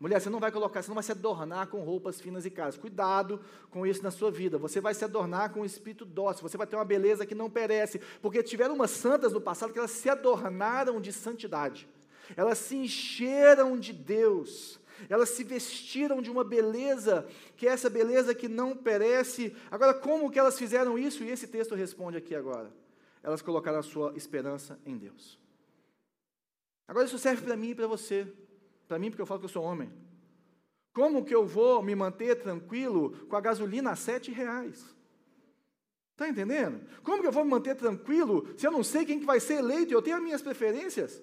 Mulher, você não vai colocar, você não vai se adornar com roupas finas e caras. Cuidado com isso na sua vida. Você vai se adornar com o espírito dócil. Você vai ter uma beleza que não perece. Porque tiveram umas santas no passado que elas se adornaram de santidade. Elas se encheram de Deus elas se vestiram de uma beleza, que é essa beleza que não perece. Agora, como que elas fizeram isso? E esse texto responde aqui agora. Elas colocaram a sua esperança em Deus. Agora, isso serve para mim e para você. Para mim, porque eu falo que eu sou homem. Como que eu vou me manter tranquilo com a gasolina a sete reais? Está entendendo? Como que eu vou me manter tranquilo se eu não sei quem que vai ser eleito e eu tenho as minhas preferências?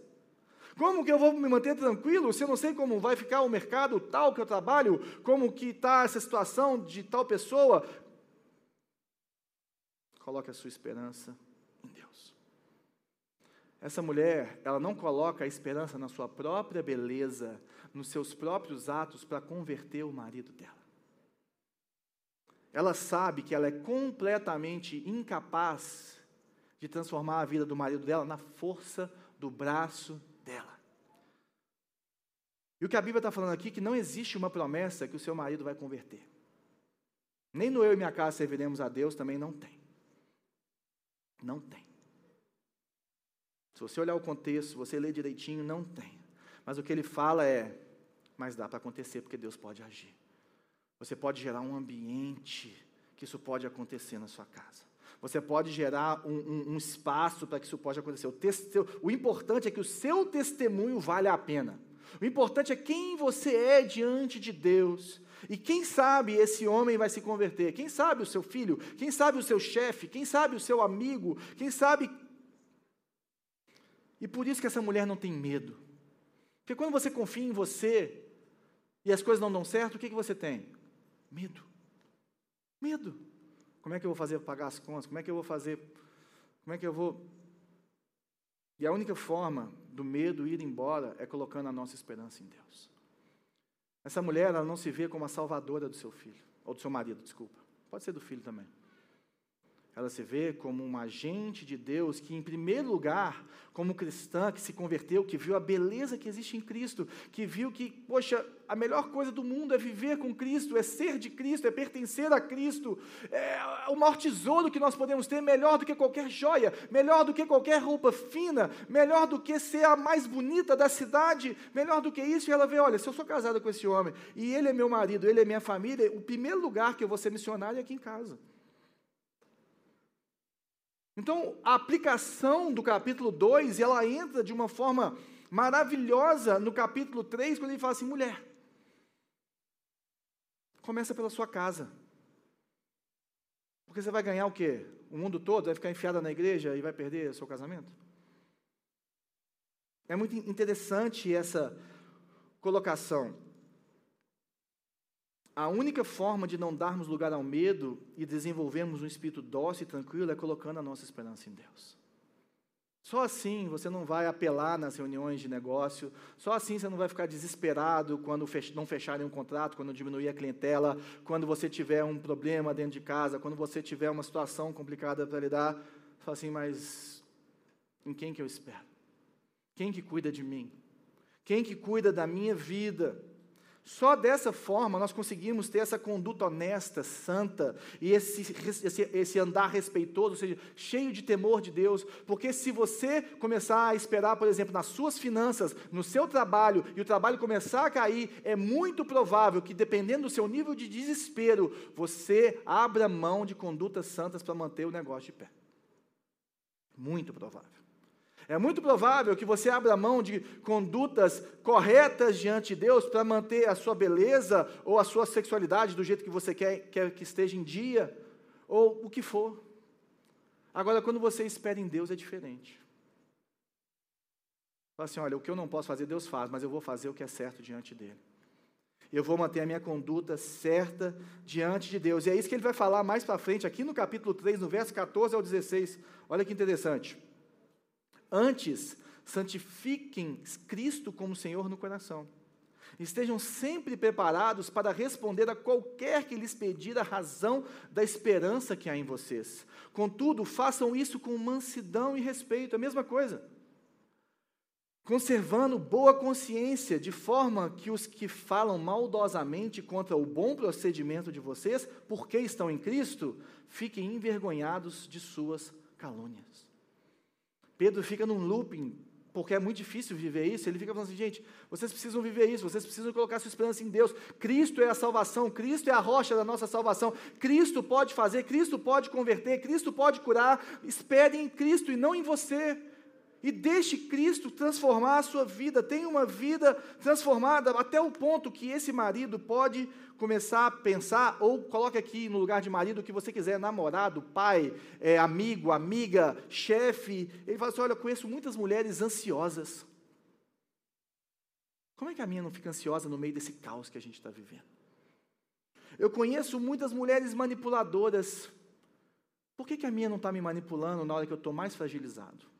Como que eu vou me manter tranquilo se eu não sei como vai ficar o mercado tal que eu trabalho, como que está essa situação de tal pessoa? Coloque a sua esperança em Deus. Essa mulher, ela não coloca a esperança na sua própria beleza, nos seus próprios atos para converter o marido dela. ela sabe que ela é completamente incapaz de transformar a vida do marido dela na força do braço dela. E o que a Bíblia está falando aqui é que não existe uma promessa que o seu marido vai converter. Nem no eu e minha casa serviremos a Deus também não tem. Não tem. Se você olhar o contexto, você ler direitinho, não tem. Mas o que ele fala é: mas dá para acontecer porque Deus pode agir. Você pode gerar um ambiente que isso pode acontecer na sua casa. Você pode gerar um, um, um espaço para que isso pode acontecer. O, o importante é que o seu testemunho vale a pena. O importante é quem você é diante de Deus. E quem sabe esse homem vai se converter? Quem sabe o seu filho? Quem sabe o seu chefe? Quem sabe o seu amigo? Quem sabe. E por isso que essa mulher não tem medo. Porque quando você confia em você e as coisas não dão certo, o que, que você tem? Medo. Medo. Como é que eu vou fazer para pagar as contas? Como é que eu vou fazer? Como é que eu vou. E a única forma do medo ir embora é colocando a nossa esperança em Deus. Essa mulher, ela não se vê como a salvadora do seu filho, ou do seu marido, desculpa. Pode ser do filho também. Ela se vê como um agente de Deus que, em primeiro lugar, como cristã que se converteu, que viu a beleza que existe em Cristo, que viu que, poxa, a melhor coisa do mundo é viver com Cristo, é ser de Cristo, é pertencer a Cristo, é o maior tesouro que nós podemos ter, melhor do que qualquer joia, melhor do que qualquer roupa fina, melhor do que ser a mais bonita da cidade, melhor do que isso. E ela vê: olha, se eu sou casada com esse homem e ele é meu marido, ele é minha família, o primeiro lugar que eu vou ser missionário é aqui em casa. Então, a aplicação do capítulo 2, ela entra de uma forma maravilhosa no capítulo 3, quando ele fala assim: mulher, começa pela sua casa. Porque você vai ganhar o quê? O mundo todo? Vai ficar enfiada na igreja e vai perder o seu casamento? É muito interessante essa colocação. A única forma de não darmos lugar ao medo e desenvolvermos um espírito dócil e tranquilo é colocando a nossa esperança em Deus. Só assim você não vai apelar nas reuniões de negócio, só assim você não vai ficar desesperado quando não fecharem um contrato, quando diminuir a clientela, quando você tiver um problema dentro de casa, quando você tiver uma situação complicada para lidar. Fala assim, mas em quem que eu espero? Quem que cuida de mim? Quem que cuida da minha vida? Só dessa forma nós conseguimos ter essa conduta honesta, santa, e esse, esse, esse, andar respeitoso, ou seja, cheio de temor de Deus, porque se você começar a esperar, por exemplo, nas suas finanças, no seu trabalho, e o trabalho começar a cair, é muito provável que, dependendo do seu nível de desespero, você abra mão de condutas santas para manter o negócio de pé. Muito provável. É muito provável que você abra mão de condutas corretas diante de Deus para manter a sua beleza ou a sua sexualidade do jeito que você quer, quer que esteja em dia, ou o que for. Agora, quando você espera em Deus, é diferente. Fala assim: olha, o que eu não posso fazer, Deus faz, mas eu vou fazer o que é certo diante dele. Eu vou manter a minha conduta certa diante de Deus. E é isso que ele vai falar mais para frente, aqui no capítulo 3, no verso 14 ao 16. Olha que interessante. Antes, santifiquem Cristo como Senhor no coração. Estejam sempre preparados para responder a qualquer que lhes pedir a razão da esperança que há em vocês. Contudo, façam isso com mansidão e respeito, é a mesma coisa. Conservando boa consciência, de forma que os que falam maldosamente contra o bom procedimento de vocês, porque estão em Cristo, fiquem envergonhados de suas calúnias. Pedro fica num looping, porque é muito difícil viver isso. Ele fica falando assim, gente, vocês precisam viver isso, vocês precisam colocar sua esperança em Deus. Cristo é a salvação, Cristo é a rocha da nossa salvação. Cristo pode fazer, Cristo pode converter, Cristo pode curar. Espere em Cristo e não em você. E deixe Cristo transformar a sua vida. Tenha uma vida transformada até o ponto que esse marido pode começar a pensar, ou coloque aqui no lugar de marido o que você quiser, namorado, pai, é, amigo, amiga, chefe. Ele fala assim: olha, eu conheço muitas mulheres ansiosas. Como é que a minha não fica ansiosa no meio desse caos que a gente está vivendo? Eu conheço muitas mulheres manipuladoras. Por que, que a minha não está me manipulando na hora que eu estou mais fragilizado?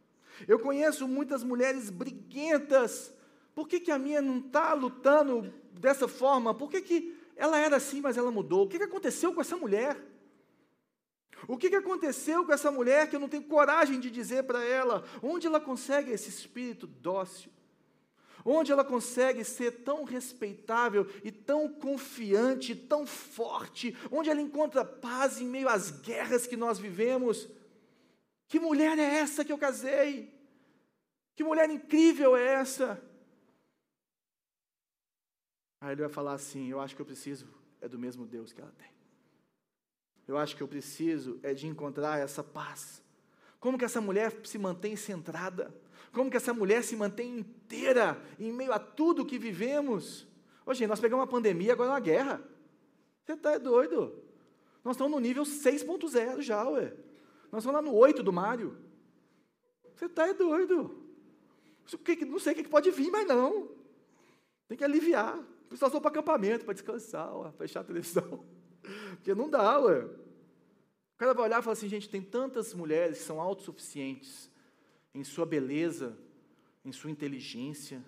Eu conheço muitas mulheres briguentas. Por que, que a minha não está lutando dessa forma? Por que, que ela era assim, mas ela mudou. O que aconteceu com essa mulher? O que aconteceu com essa mulher que eu não tenho coragem de dizer para ela? Onde ela consegue esse espírito dócil? Onde ela consegue ser tão respeitável e tão confiante, tão forte? Onde ela encontra paz em meio às guerras que nós vivemos? Que mulher é essa que eu casei? Que mulher incrível é essa? Aí ele vai falar assim: Eu acho que eu preciso é do mesmo Deus que ela tem. Eu acho que eu preciso é de encontrar essa paz. Como que essa mulher se mantém centrada? Como que essa mulher se mantém inteira em meio a tudo que vivemos? Hoje nós pegamos uma pandemia, agora uma guerra. Você está doido? Nós estamos no nível 6.0 já, ué. Nós estamos lá no 8 do Mário. Você está doido? Não sei o que pode vir, mas não. Tem que aliviar. Pessoal só para acampamento, para descansar, ó, fechar a televisão. Porque não dá, ué. O cara vai olhar e falar assim, gente, tem tantas mulheres que são autossuficientes em sua beleza, em sua inteligência,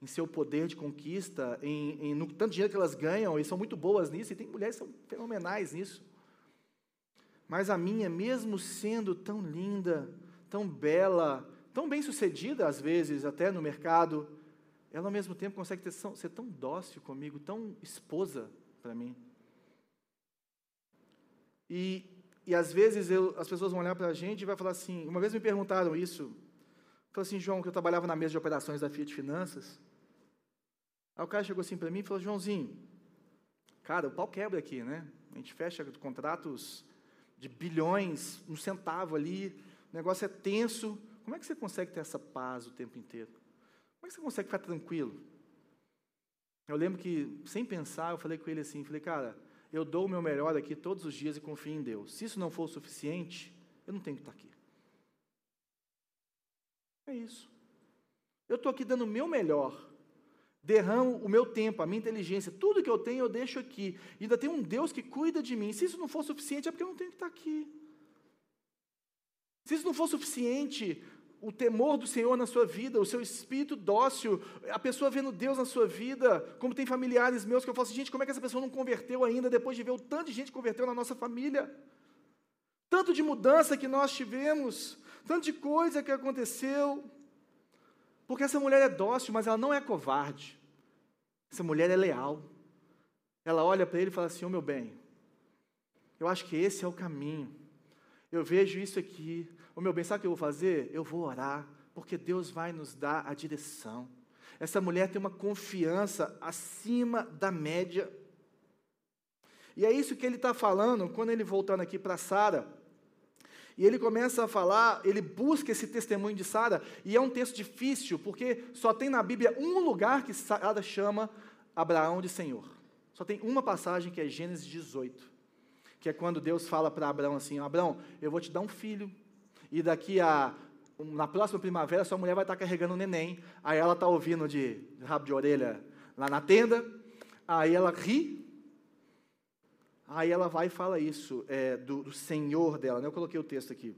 em seu poder de conquista, em, em no tanto dinheiro que elas ganham, e são muito boas nisso, e tem mulheres que são fenomenais nisso. Mas a minha, mesmo sendo tão linda, tão bela, tão bem sucedida às vezes, até no mercado, ela ao mesmo tempo consegue ter, ser tão dócil comigo, tão esposa para mim. E, e às vezes eu, as pessoas vão olhar para a gente e vai falar assim, uma vez me perguntaram isso, falou assim, João, que eu trabalhava na mesa de operações da Fiat Finanças, aí o cara chegou assim para mim e falou, Joãozinho, cara, o pau quebra aqui, né? A gente fecha contratos de bilhões, um centavo ali, o negócio é tenso, como é que você consegue ter essa paz o tempo inteiro? Como é que você consegue ficar tranquilo? Eu lembro que, sem pensar, eu falei com ele assim, falei, cara, eu dou o meu melhor aqui todos os dias e confio em Deus. Se isso não for o suficiente, eu não tenho que estar aqui. É isso. Eu estou aqui dando o meu melhor. Derramo o meu tempo, a minha inteligência, tudo que eu tenho eu deixo aqui. E ainda tem um Deus que cuida de mim. Se isso não for suficiente, é porque eu não tenho que estar aqui. Se isso não for suficiente, o temor do Senhor na sua vida, o seu espírito dócil, a pessoa vendo Deus na sua vida, como tem familiares meus que eu falo assim, gente, como é que essa pessoa não converteu ainda depois de ver o tanto de gente que converteu na nossa família? Tanto de mudança que nós tivemos, tanto de coisa que aconteceu. Porque essa mulher é dócil, mas ela não é covarde. Essa mulher é leal. Ela olha para ele e fala assim: Ô oh, meu bem, eu acho que esse é o caminho. Eu vejo isso aqui, o meu bem, sabe o que eu vou fazer? Eu vou orar, porque Deus vai nos dar a direção. Essa mulher tem uma confiança acima da média. E é isso que ele está falando quando ele voltando aqui para Sara. E ele começa a falar, ele busca esse testemunho de Sara, e é um texto difícil, porque só tem na Bíblia um lugar que Sara chama Abraão de Senhor. Só tem uma passagem que é Gênesis 18, que é quando Deus fala para Abraão assim: Abraão, eu vou te dar um filho, e daqui a na próxima primavera sua mulher vai estar carregando um neném, aí ela está ouvindo de, rabo de orelha lá na tenda, aí ela ri, aí ela vai e fala isso é, do, do Senhor dela, né? eu coloquei o texto aqui.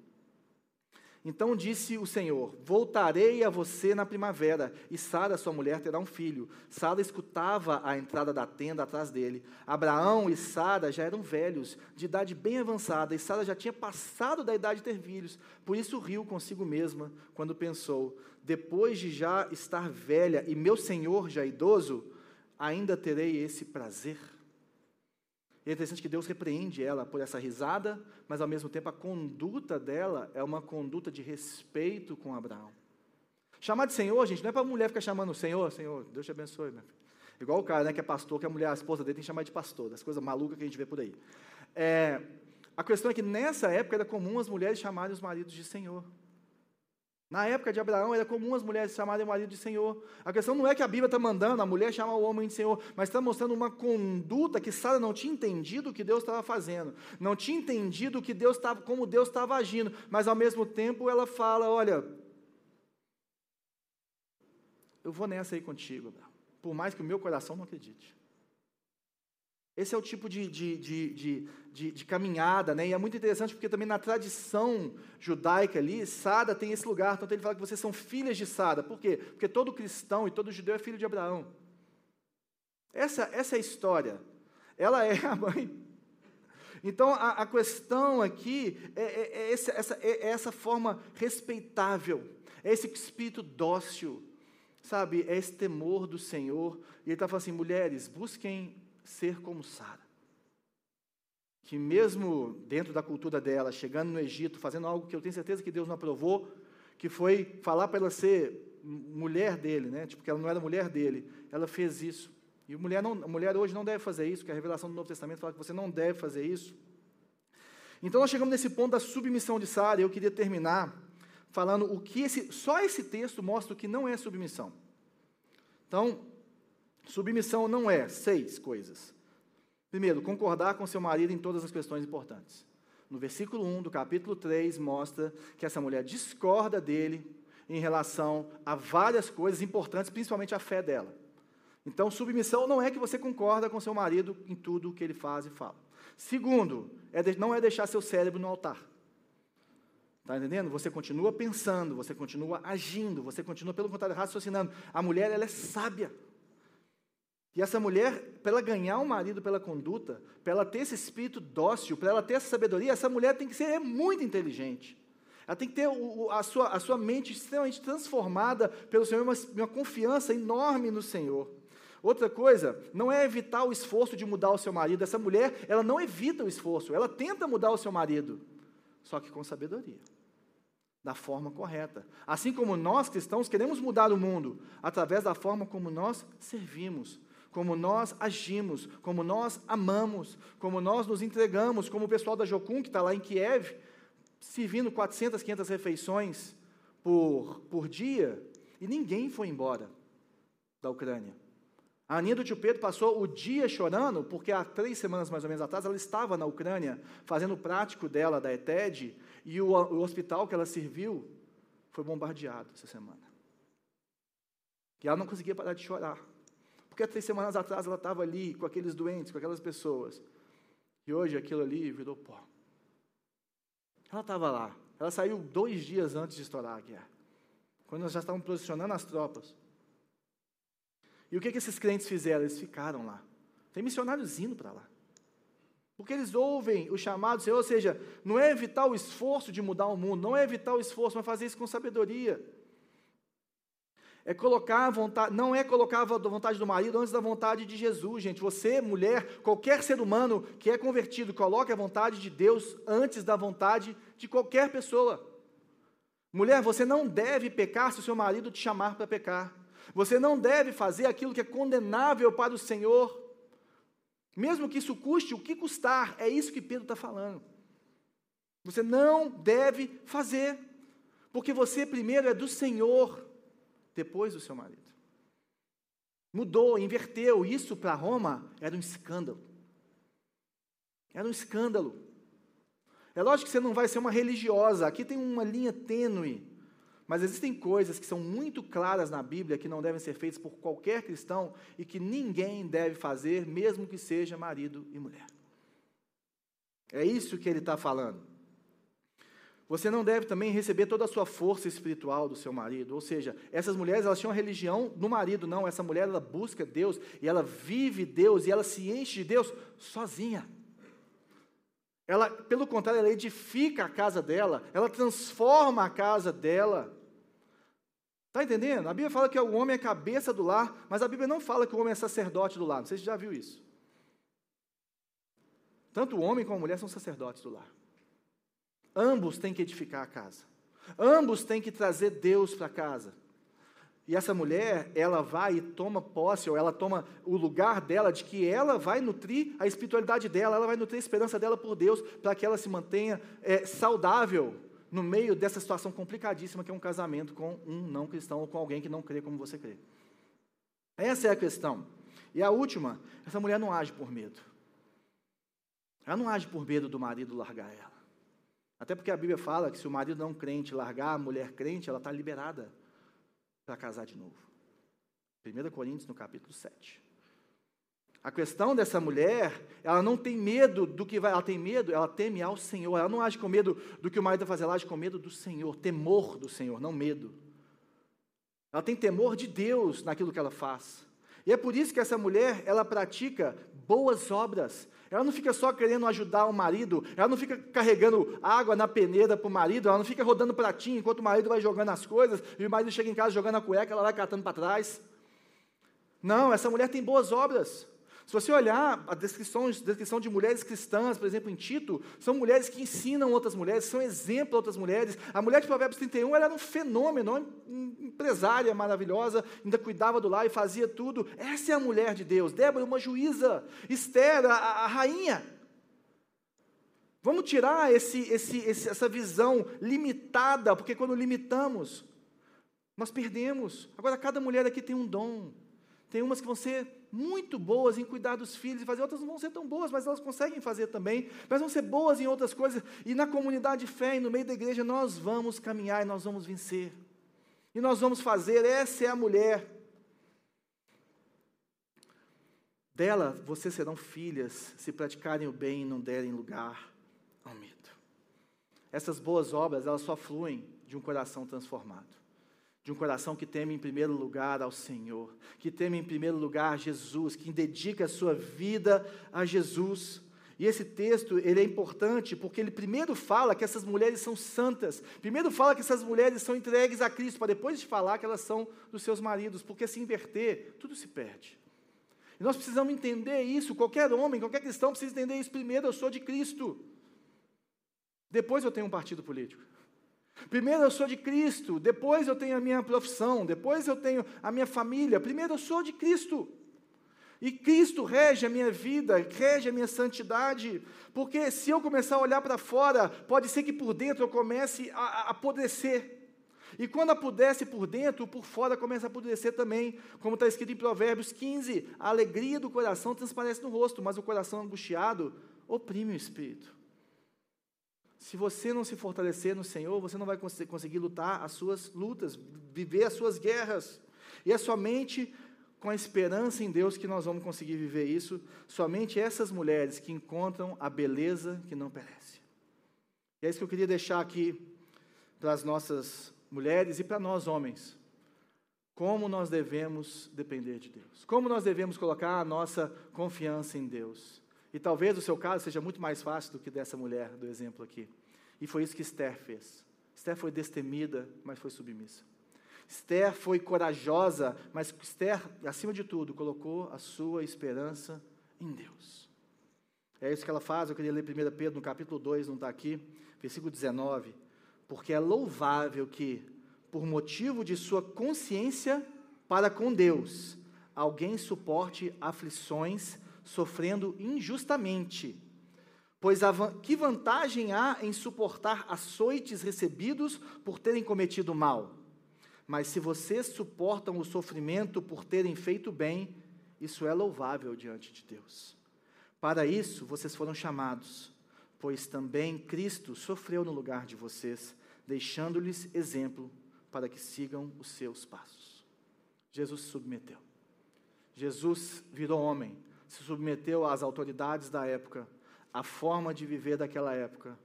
Então disse o Senhor: Voltarei a você na primavera, e Sara, sua mulher, terá um filho. Sara escutava a entrada da tenda atrás dele. Abraão e Sara já eram velhos, de idade bem avançada, e Sara já tinha passado da idade de ter filhos. Por isso riu consigo mesma quando pensou: Depois de já estar velha e meu senhor já idoso, ainda terei esse prazer? É interessante que Deus repreende ela por essa risada, mas ao mesmo tempo a conduta dela é uma conduta de respeito com Abraão. Chamar de Senhor, gente, não é para a mulher ficar chamando Senhor, Senhor, Deus te abençoe? Igual o cara né, que é pastor, que a mulher, a esposa dele tem que chamar de pastor, das coisas malucas que a gente vê por aí. É, a questão é que nessa época era comum as mulheres chamarem os maridos de Senhor. Na época de Abraão, era comum as mulheres chamarem o marido de Senhor. A questão não é que a Bíblia está mandando a mulher chamar o homem de Senhor, mas está mostrando uma conduta que Sara não tinha entendido o que Deus estava fazendo, não tinha entendido o que Deus estava, como Deus estava agindo, mas ao mesmo tempo ela fala: Olha, eu vou nessa aí contigo, Abraão, por mais que o meu coração não acredite. Esse é o tipo de, de, de, de, caminhada, né? E é muito interessante porque também na tradição judaica ali, Sada tem esse lugar. Então ele fala que vocês são filhas de Sada. Por quê? Porque todo cristão e todo judeu é filho de Abraão. Essa, essa é a história. ela é a mãe. Então, a, a questão aqui é, é, é essa, essa, é, é essa forma respeitável, é esse espírito dócil, sabe? É esse temor do Senhor. E ele está falando assim: mulheres, busquem ser como Sara. Que mesmo dentro da cultura dela, chegando no Egito, fazendo algo que eu tenho certeza que Deus não aprovou, que foi falar para ela ser mulher dele, né? Tipo, que ela não era mulher dele. Ela fez isso. E mulher, não, mulher hoje não deve fazer isso, que a revelação do Novo Testamento fala que você não deve fazer isso. Então nós chegamos nesse ponto da submissão de Sara, e eu queria terminar falando o que esse, só esse texto mostra o que não é submissão. Então, submissão não é seis coisas. Primeiro, concordar com seu marido em todas as questões importantes. No versículo 1 do capítulo 3 mostra que essa mulher discorda dele em relação a várias coisas importantes, principalmente a fé dela. Então, submissão não é que você concorda com seu marido em tudo o que ele faz e fala. Segundo, é de, não é deixar seu cérebro no altar. Está entendendo? Você continua pensando, você continua agindo, você continua, pelo contrário, raciocinando. A mulher, ela é sábia. E essa mulher, para ela ganhar um marido pela conduta, para ela ter esse espírito dócil, para ela ter essa sabedoria, essa mulher tem que ser é muito inteligente. Ela tem que ter o, a, sua, a sua mente extremamente transformada pelo Senhor, uma, uma confiança enorme no Senhor. Outra coisa, não é evitar o esforço de mudar o seu marido. Essa mulher, ela não evita o esforço, ela tenta mudar o seu marido, só que com sabedoria, da forma correta. Assim como nós cristãos queremos mudar o mundo através da forma como nós servimos, como nós agimos, como nós amamos, como nós nos entregamos, como o pessoal da Jocum, que está lá em Kiev, servindo 400, 500 refeições por, por dia, e ninguém foi embora da Ucrânia. A Aninha do tio Pedro passou o dia chorando, porque há três semanas mais ou menos atrás ela estava na Ucrânia fazendo o prático dela da ETED e o, o hospital que ela serviu foi bombardeado essa semana. E ela não conseguia parar de chorar. Porque há três semanas atrás ela estava ali com aqueles doentes, com aquelas pessoas. E hoje aquilo ali virou pó. Ela estava lá. Ela saiu dois dias antes de estourar a guerra. Quando nós já estávamos posicionando as tropas. E o que, que esses crentes fizeram? Eles ficaram lá. Tem missionários indo para lá. Porque eles ouvem o chamado do Senhor, ou seja, não é evitar o esforço de mudar o mundo, não é evitar o esforço, mas fazer isso com sabedoria. É colocar a vontade, não é colocar a vontade do marido antes da vontade de Jesus, gente. Você, mulher, qualquer ser humano que é convertido, coloque a vontade de Deus antes da vontade de qualquer pessoa. Mulher, você não deve pecar se o seu marido te chamar para pecar. Você não deve fazer aquilo que é condenável para o Senhor, mesmo que isso custe o que custar, é isso que Pedro está falando. Você não deve fazer, porque você primeiro é do Senhor, depois do seu marido. Mudou, inverteu. Isso para Roma era um escândalo. Era um escândalo. É lógico que você não vai ser uma religiosa, aqui tem uma linha tênue mas existem coisas que são muito claras na Bíblia que não devem ser feitas por qualquer cristão e que ninguém deve fazer, mesmo que seja marido e mulher. É isso que ele está falando. Você não deve também receber toda a sua força espiritual do seu marido. Ou seja, essas mulheres elas tinham a religião no marido, não. Essa mulher ela busca Deus e ela vive Deus e ela se enche de Deus sozinha. Ela, pelo contrário, ela edifica a casa dela, ela transforma a casa dela. Está entendendo? A Bíblia fala que o homem é cabeça do lar, mas a Bíblia não fala que o homem é sacerdote do lar. Não sei se já viu isso. Tanto o homem como a mulher são sacerdotes do lar. Ambos têm que edificar a casa. Ambos têm que trazer Deus para casa. E essa mulher, ela vai e toma posse, ou ela toma o lugar dela de que ela vai nutrir a espiritualidade dela, ela vai nutrir a esperança dela por Deus, para que ela se mantenha é, saudável no meio dessa situação complicadíssima que é um casamento com um não cristão ou com alguém que não crê como você crê. Essa é a questão. E a última, essa mulher não age por medo. Ela não age por medo do marido largar ela. Até porque a Bíblia fala que se o marido não crente largar a mulher crente, ela está liberada para casar de novo. 1 Coríntios, no capítulo 7. A questão dessa mulher, ela não tem medo do que vai, ela tem medo, ela teme ao Senhor. Ela não age com medo do que o marido vai fazer, ela age com medo do Senhor, temor do Senhor, não medo. Ela tem temor de Deus naquilo que ela faz. E é por isso que essa mulher, ela pratica boas obras. Ela não fica só querendo ajudar o marido, ela não fica carregando água na peneira para o marido, ela não fica rodando pratinho enquanto o marido vai jogando as coisas e o marido chega em casa jogando a cueca, ela vai catando para trás. Não, essa mulher tem boas obras. Se você olhar a descrição, descrição de mulheres cristãs, por exemplo, em Tito, são mulheres que ensinam outras mulheres, são exemplo a outras mulheres. A mulher de Provérbios 31 ela era um fenômeno, uma empresária maravilhosa, ainda cuidava do lar e fazia tudo. Essa é a mulher de Deus. Débora, uma juíza. Esther, a, a rainha. Vamos tirar esse, esse, esse, essa visão limitada, porque quando limitamos, nós perdemos. Agora, cada mulher aqui tem um dom. Tem umas que vão ser muito boas em cuidar dos filhos e fazer, outras não vão ser tão boas, mas elas conseguem fazer também, mas vão ser boas em outras coisas. E na comunidade de fé e no meio da igreja nós vamos caminhar e nós vamos vencer. E nós vamos fazer, essa é a mulher. Dela vocês serão filhas, se praticarem o bem e não derem lugar ao medo. Essas boas obras, elas só fluem de um coração transformado de um coração que teme em primeiro lugar ao Senhor, que teme em primeiro lugar a Jesus, que dedica a sua vida a Jesus. E esse texto, ele é importante porque ele primeiro fala que essas mulheres são santas. Primeiro fala que essas mulheres são entregues a Cristo, para depois falar que elas são dos seus maridos, porque se inverter, tudo se perde. E nós precisamos entender isso, qualquer homem, qualquer cristão precisa entender isso primeiro, eu sou de Cristo. Depois eu tenho um partido político. Primeiro eu sou de Cristo, depois eu tenho a minha profissão, depois eu tenho a minha família. Primeiro eu sou de Cristo. E Cristo rege a minha vida, rege a minha santidade, porque se eu começar a olhar para fora, pode ser que por dentro eu comece a, a apodrecer. E quando apodrece por dentro, por fora começa a apodrecer também, como está escrito em Provérbios 15: a alegria do coração transparece no rosto, mas o coração angustiado oprime o espírito. Se você não se fortalecer no Senhor, você não vai conseguir lutar as suas lutas, viver as suas guerras. E é somente com a esperança em Deus que nós vamos conseguir viver isso. Somente essas mulheres que encontram a beleza que não perece. E é isso que eu queria deixar aqui para as nossas mulheres e para nós homens. Como nós devemos depender de Deus. Como nós devemos colocar a nossa confiança em Deus. E talvez o seu caso seja muito mais fácil do que dessa mulher do exemplo aqui. E foi isso que Esther fez. Esther foi destemida, mas foi submissa. Esther foi corajosa, mas Esther, acima de tudo, colocou a sua esperança em Deus. É isso que ela faz. Eu queria ler 1 Pedro no capítulo 2, não está aqui, versículo 19. Porque é louvável que, por motivo de sua consciência para com Deus, alguém suporte aflições sofrendo injustamente. Pois que vantagem há em suportar açoites recebidos por terem cometido mal? Mas se vocês suportam o sofrimento por terem feito bem, isso é louvável diante de Deus. Para isso vocês foram chamados, pois também Cristo sofreu no lugar de vocês, deixando-lhes exemplo para que sigam os seus passos. Jesus se submeteu. Jesus virou homem, se submeteu às autoridades da época, à forma de viver daquela época,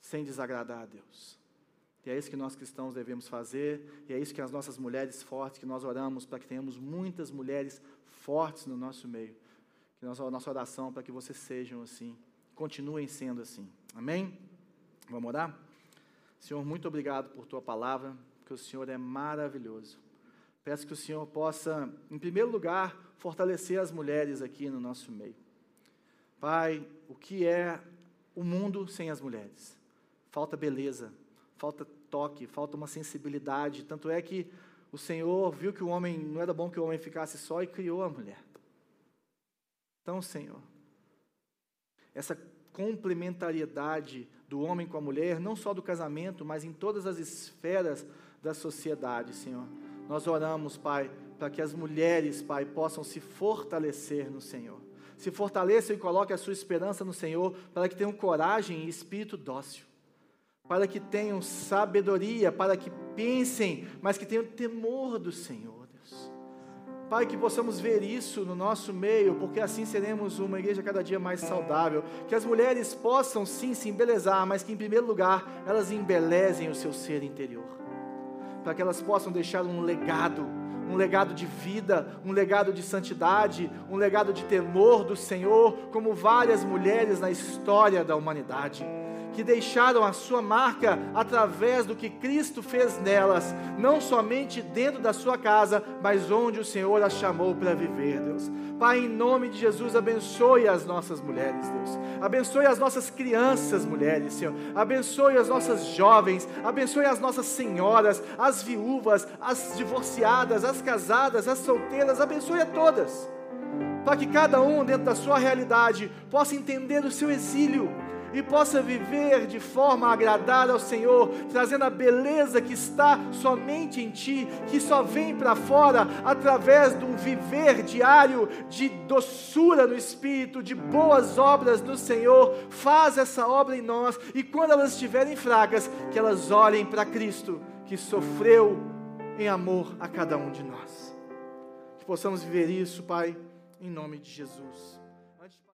sem desagradar a Deus. E é isso que nós cristãos devemos fazer, e é isso que as nossas mulheres fortes, que nós oramos para que tenhamos muitas mulheres fortes no nosso meio. Que nossa, nossa oração para que vocês sejam assim, continuem sendo assim. Amém? Vamos orar? Senhor, muito obrigado por tua palavra, porque o Senhor é maravilhoso. Peço que o Senhor possa, em primeiro lugar, fortalecer as mulheres aqui no nosso meio. Pai, o que é o mundo sem as mulheres? Falta beleza, falta toque, falta uma sensibilidade. Tanto é que o Senhor viu que o homem não era bom que o homem ficasse só e criou a mulher. Então, Senhor, essa complementariedade do homem com a mulher, não só do casamento, mas em todas as esferas da sociedade, Senhor. Nós oramos, Pai, para que as mulheres, Pai, possam se fortalecer no Senhor. Se fortaleçam e coloquem a sua esperança no Senhor, para que tenham coragem e espírito dócil. Para que tenham sabedoria, para que pensem, mas que tenham temor do Senhor, Deus. Pai, que possamos ver isso no nosso meio, porque assim seremos uma igreja cada dia mais saudável. Que as mulheres possam sim se embelezar, mas que em primeiro lugar elas embelezem o seu ser interior. Para que elas possam deixar um legado um legado de vida, um legado de santidade, um legado de temor do Senhor, como várias mulheres na história da humanidade que deixaram a sua marca através do que Cristo fez nelas, não somente dentro da sua casa, mas onde o Senhor as chamou para viver, Deus. Pai, em nome de Jesus, abençoe as nossas mulheres, Deus. Abençoe as nossas crianças, mulheres, Senhor. Abençoe as nossas jovens, abençoe as nossas senhoras, as viúvas, as divorciadas, as casadas, as solteiras, abençoe a todas. Para que cada um, dentro da sua realidade, possa entender o seu exílio e possa viver de forma a agradar ao Senhor, trazendo a beleza que está somente em Ti, que só vem para fora através de um viver diário de doçura no Espírito, de boas obras no Senhor. Faz essa obra em nós e quando elas estiverem fracas, que elas olhem para Cristo, que sofreu em amor a cada um de nós. Que possamos viver isso, Pai, em nome de Jesus.